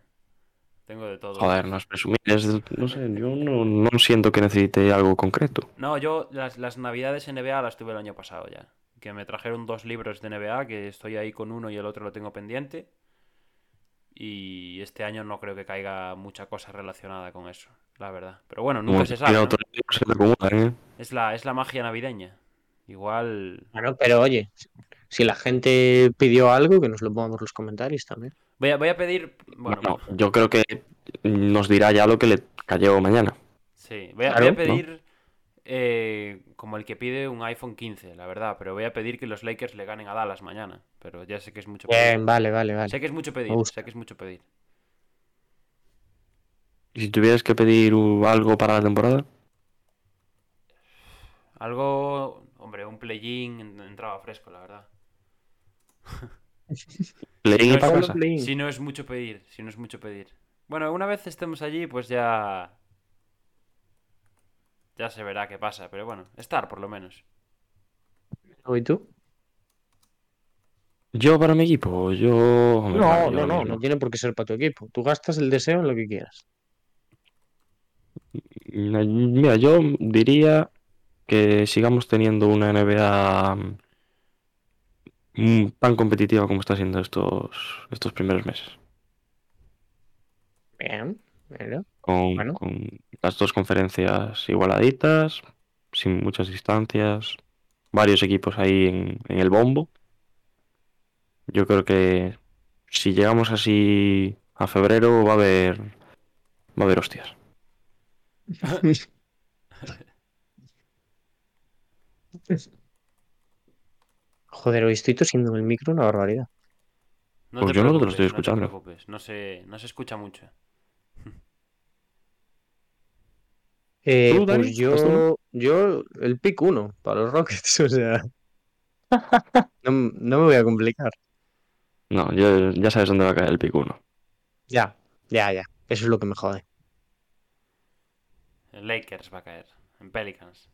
[SPEAKER 5] Tengo de todo.
[SPEAKER 3] Joder, no es presumir, es, no sé, yo no, no siento que necesite algo concreto.
[SPEAKER 5] No, yo las, las navidades NBA las tuve el año pasado ya. Que me trajeron dos libros de NBA, que estoy ahí con uno y el otro lo tengo pendiente. Y este año no creo que caiga mucha cosa relacionada con eso, la verdad. Pero bueno, nunca se sabe.
[SPEAKER 3] ¿eh?
[SPEAKER 5] Es, la, es la magia navideña. Igual.
[SPEAKER 4] Bueno, pero oye, si la gente pidió algo, que nos lo pongan por los comentarios también.
[SPEAKER 5] Voy a, voy a pedir. Bueno,
[SPEAKER 3] Bueno, yo creo que nos dirá ya lo que le cayó mañana.
[SPEAKER 5] sí. Voy a,
[SPEAKER 4] Claro,
[SPEAKER 5] voy a
[SPEAKER 3] ¿no?
[SPEAKER 5] pedir. eh, como el que pide un iPhone 15, la verdad. Pero voy a pedir que los Lakers le ganen a Dallas mañana. Pero ya sé que es mucho pedir.
[SPEAKER 4] Bien, vale, vale, vale.
[SPEAKER 5] Sé que es mucho pedir. Sé que es mucho pedir.
[SPEAKER 3] Y si tuvieras que pedir algo para la temporada,
[SPEAKER 5] Algo. Hombre, un play-in en- entraba fresco, la verdad. *laughs*
[SPEAKER 3] leí
[SPEAKER 5] No,
[SPEAKER 3] para
[SPEAKER 5] solo
[SPEAKER 3] casa.
[SPEAKER 4] play-in.
[SPEAKER 5] Si no es mucho pedir, si no es mucho pedir. Bueno, una vez estemos allí, pues ya. Ya se verá qué pasa, pero bueno, estar por lo menos.
[SPEAKER 4] ¿Y tú?
[SPEAKER 3] Yo para mi equipo, yo...
[SPEAKER 4] No, no,
[SPEAKER 3] yo-
[SPEAKER 4] no,
[SPEAKER 3] yo-
[SPEAKER 4] no tiene por qué ser para tu equipo. Tú gastas el deseo en lo que quieras.
[SPEAKER 3] Mira, yo diría que sigamos teniendo una NBA tan competitiva como está siendo estos, estos primeros meses.
[SPEAKER 4] Bien.
[SPEAKER 3] Con,
[SPEAKER 4] Bueno.
[SPEAKER 3] con las dos conferencias igualaditas, sin muchas distancias, varios equipos ahí en, en el bombo. Yo creo que si llegamos así a febrero va a haber va a haber hostias. *laughs* *laughs*
[SPEAKER 4] Joder, hoy estoy tosiendo en el micro una barbaridad.
[SPEAKER 5] No
[SPEAKER 3] Pues
[SPEAKER 5] te
[SPEAKER 3] yo no te lo estoy
[SPEAKER 5] no te
[SPEAKER 3] escuchando.
[SPEAKER 5] preocupes, No se, no se escucha mucho. *laughs*
[SPEAKER 4] Eh, pues
[SPEAKER 3] ¿Estás tú,
[SPEAKER 4] yo, yo, el pick 1 para los Rockets, *laughs* o sea. *laughs* No, no me voy a complicar.
[SPEAKER 3] No, yo- ya sabes dónde va a caer el pico uno.
[SPEAKER 4] Ya, ya, ya. Eso es lo que me jode.
[SPEAKER 5] En Lakers va a caer. En Pelicans.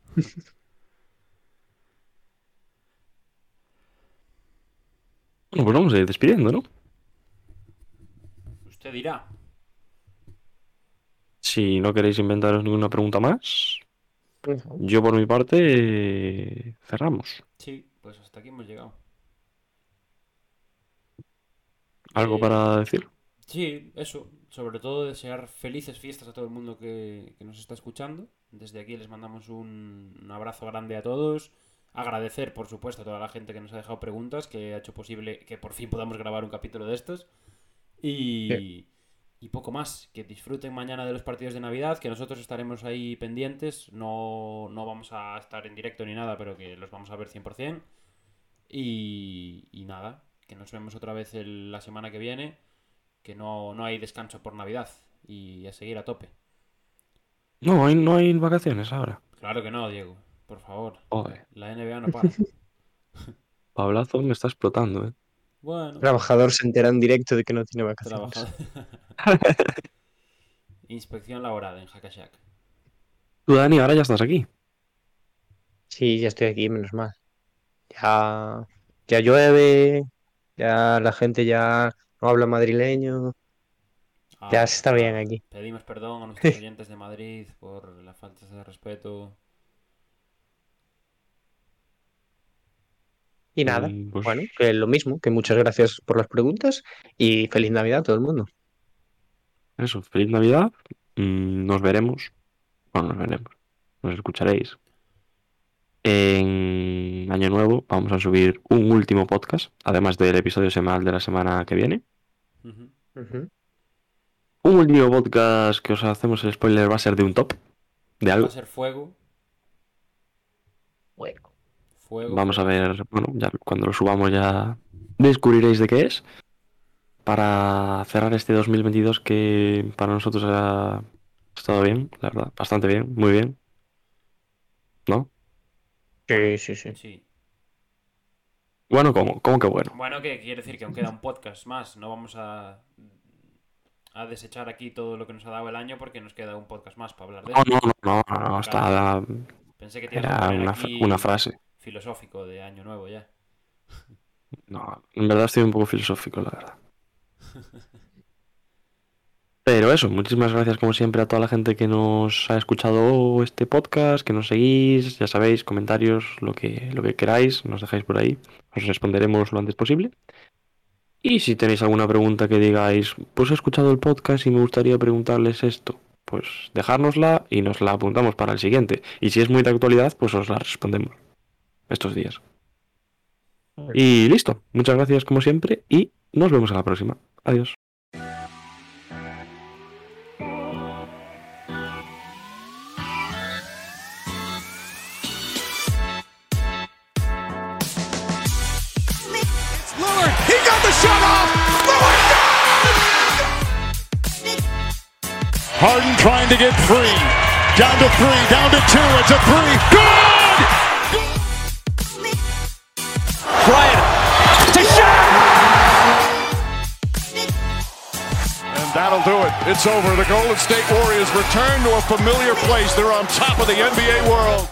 [SPEAKER 3] Bueno, pues vamos a ir despidiendo, ¿no?
[SPEAKER 5] Usted dirá.
[SPEAKER 3] Si no queréis inventaros ninguna pregunta más, yo por mi parte cerramos.
[SPEAKER 5] Sí, pues hasta aquí hemos llegado.
[SPEAKER 3] ¿Algo
[SPEAKER 5] Eh,
[SPEAKER 3] para decir?
[SPEAKER 5] Sí, eso. Sobre todo desear felices fiestas a todo el mundo que, que nos está escuchando. Desde aquí les mandamos un, un abrazo grande a todos. Agradecer, por supuesto, a toda la gente que nos ha dejado preguntas, que ha hecho posible que por fin podamos grabar un capítulo de estos. Y, y poco más. Que disfruten mañana de los partidos de Navidad, que nosotros estaremos ahí pendientes. No, no vamos a estar en directo ni nada, pero que los vamos a ver 100%. Y, y nada, que nos vemos otra vez el- la semana que viene que no, no hay descanso por Navidad y a seguir a tope.
[SPEAKER 3] No, no hay vacaciones ahora.
[SPEAKER 5] Claro que no, Diego, por favor. La NBA no para. *laughs*
[SPEAKER 3] Pablazo me está explotando, ¿eh?
[SPEAKER 5] Bueno,
[SPEAKER 4] Trabajador se entera en directo de que no tiene vacaciones.
[SPEAKER 5] trabajador. *laughs* Inspección laboral en Hackashack.
[SPEAKER 3] Tú, Dani, ahora ya estás aquí.
[SPEAKER 4] Sí, ya estoy aquí, menos mal. Ya, ya llueve, ya la gente ya no habla madrileño. Ya se está bien aquí.
[SPEAKER 5] Pedimos perdón a nuestros oyentes de Madrid por la falta de respeto.
[SPEAKER 4] Y nada,
[SPEAKER 3] Mm, pues-
[SPEAKER 4] bueno, que lo mismo, que muchas gracias por las preguntas y feliz Navidad a todo el mundo.
[SPEAKER 3] Eso, feliz Navidad. Mm, nos veremos. Bueno, nos veremos. Nos escucharéis. En Año Nuevo vamos a subir un último podcast, además del episodio semanal de la semana que viene. Un último podcast que os hacemos el spoiler va a ser de un top, de
[SPEAKER 5] Va
[SPEAKER 3] algo.
[SPEAKER 5] a ser fuego.
[SPEAKER 4] Bueno,
[SPEAKER 5] Fuego.
[SPEAKER 3] Vamos a ver, bueno, ya cuando lo subamos ya descubriréis de qué es. Para cerrar este 2022 que para nosotros ha estado bien, la verdad, bastante bien, muy bien. ¿No?
[SPEAKER 4] sí, sí, sí.
[SPEAKER 5] Sí.
[SPEAKER 3] Bueno, ¿cómo? ¿Cómo que bueno?
[SPEAKER 5] Bueno, que quiere decir que aún queda un podcast más. No vamos a, a desechar aquí todo lo que nos ha dado el año porque nos queda un podcast más para hablar de
[SPEAKER 3] No,
[SPEAKER 5] eso.
[SPEAKER 3] no, no, no, no, está,
[SPEAKER 5] Pensé que te ibas a
[SPEAKER 3] era
[SPEAKER 5] poner
[SPEAKER 3] una,
[SPEAKER 5] aquí
[SPEAKER 3] una frase.
[SPEAKER 5] Filosófico de año nuevo ya.
[SPEAKER 3] No, en verdad estoy un poco filosófico, la verdad. Pero eso, muchísimas gracias como siempre a toda la gente que nos ha escuchado este podcast, que nos seguís, ya sabéis, comentarios, lo que, lo que queráis, nos dejáis por ahí, os responderemos lo antes posible. Y si tenéis alguna pregunta que digáis, pues he escuchado el podcast y me gustaría preguntarles esto, pues dejárnosla y nos la apuntamos para el siguiente. Y si es muy de actualidad, pues os la respondemos estos días. Y listo. Muchas gracias como siempre y nos vemos a la próxima. Adiós.
[SPEAKER 1] Lillard Harden trying to get free. Down to three, down to two. It's a three. Good!
[SPEAKER 7] Bryant. To shot.
[SPEAKER 1] And that'll do it. It's over. The Golden State Warriors return to a familiar place. They're on top of the NBA world.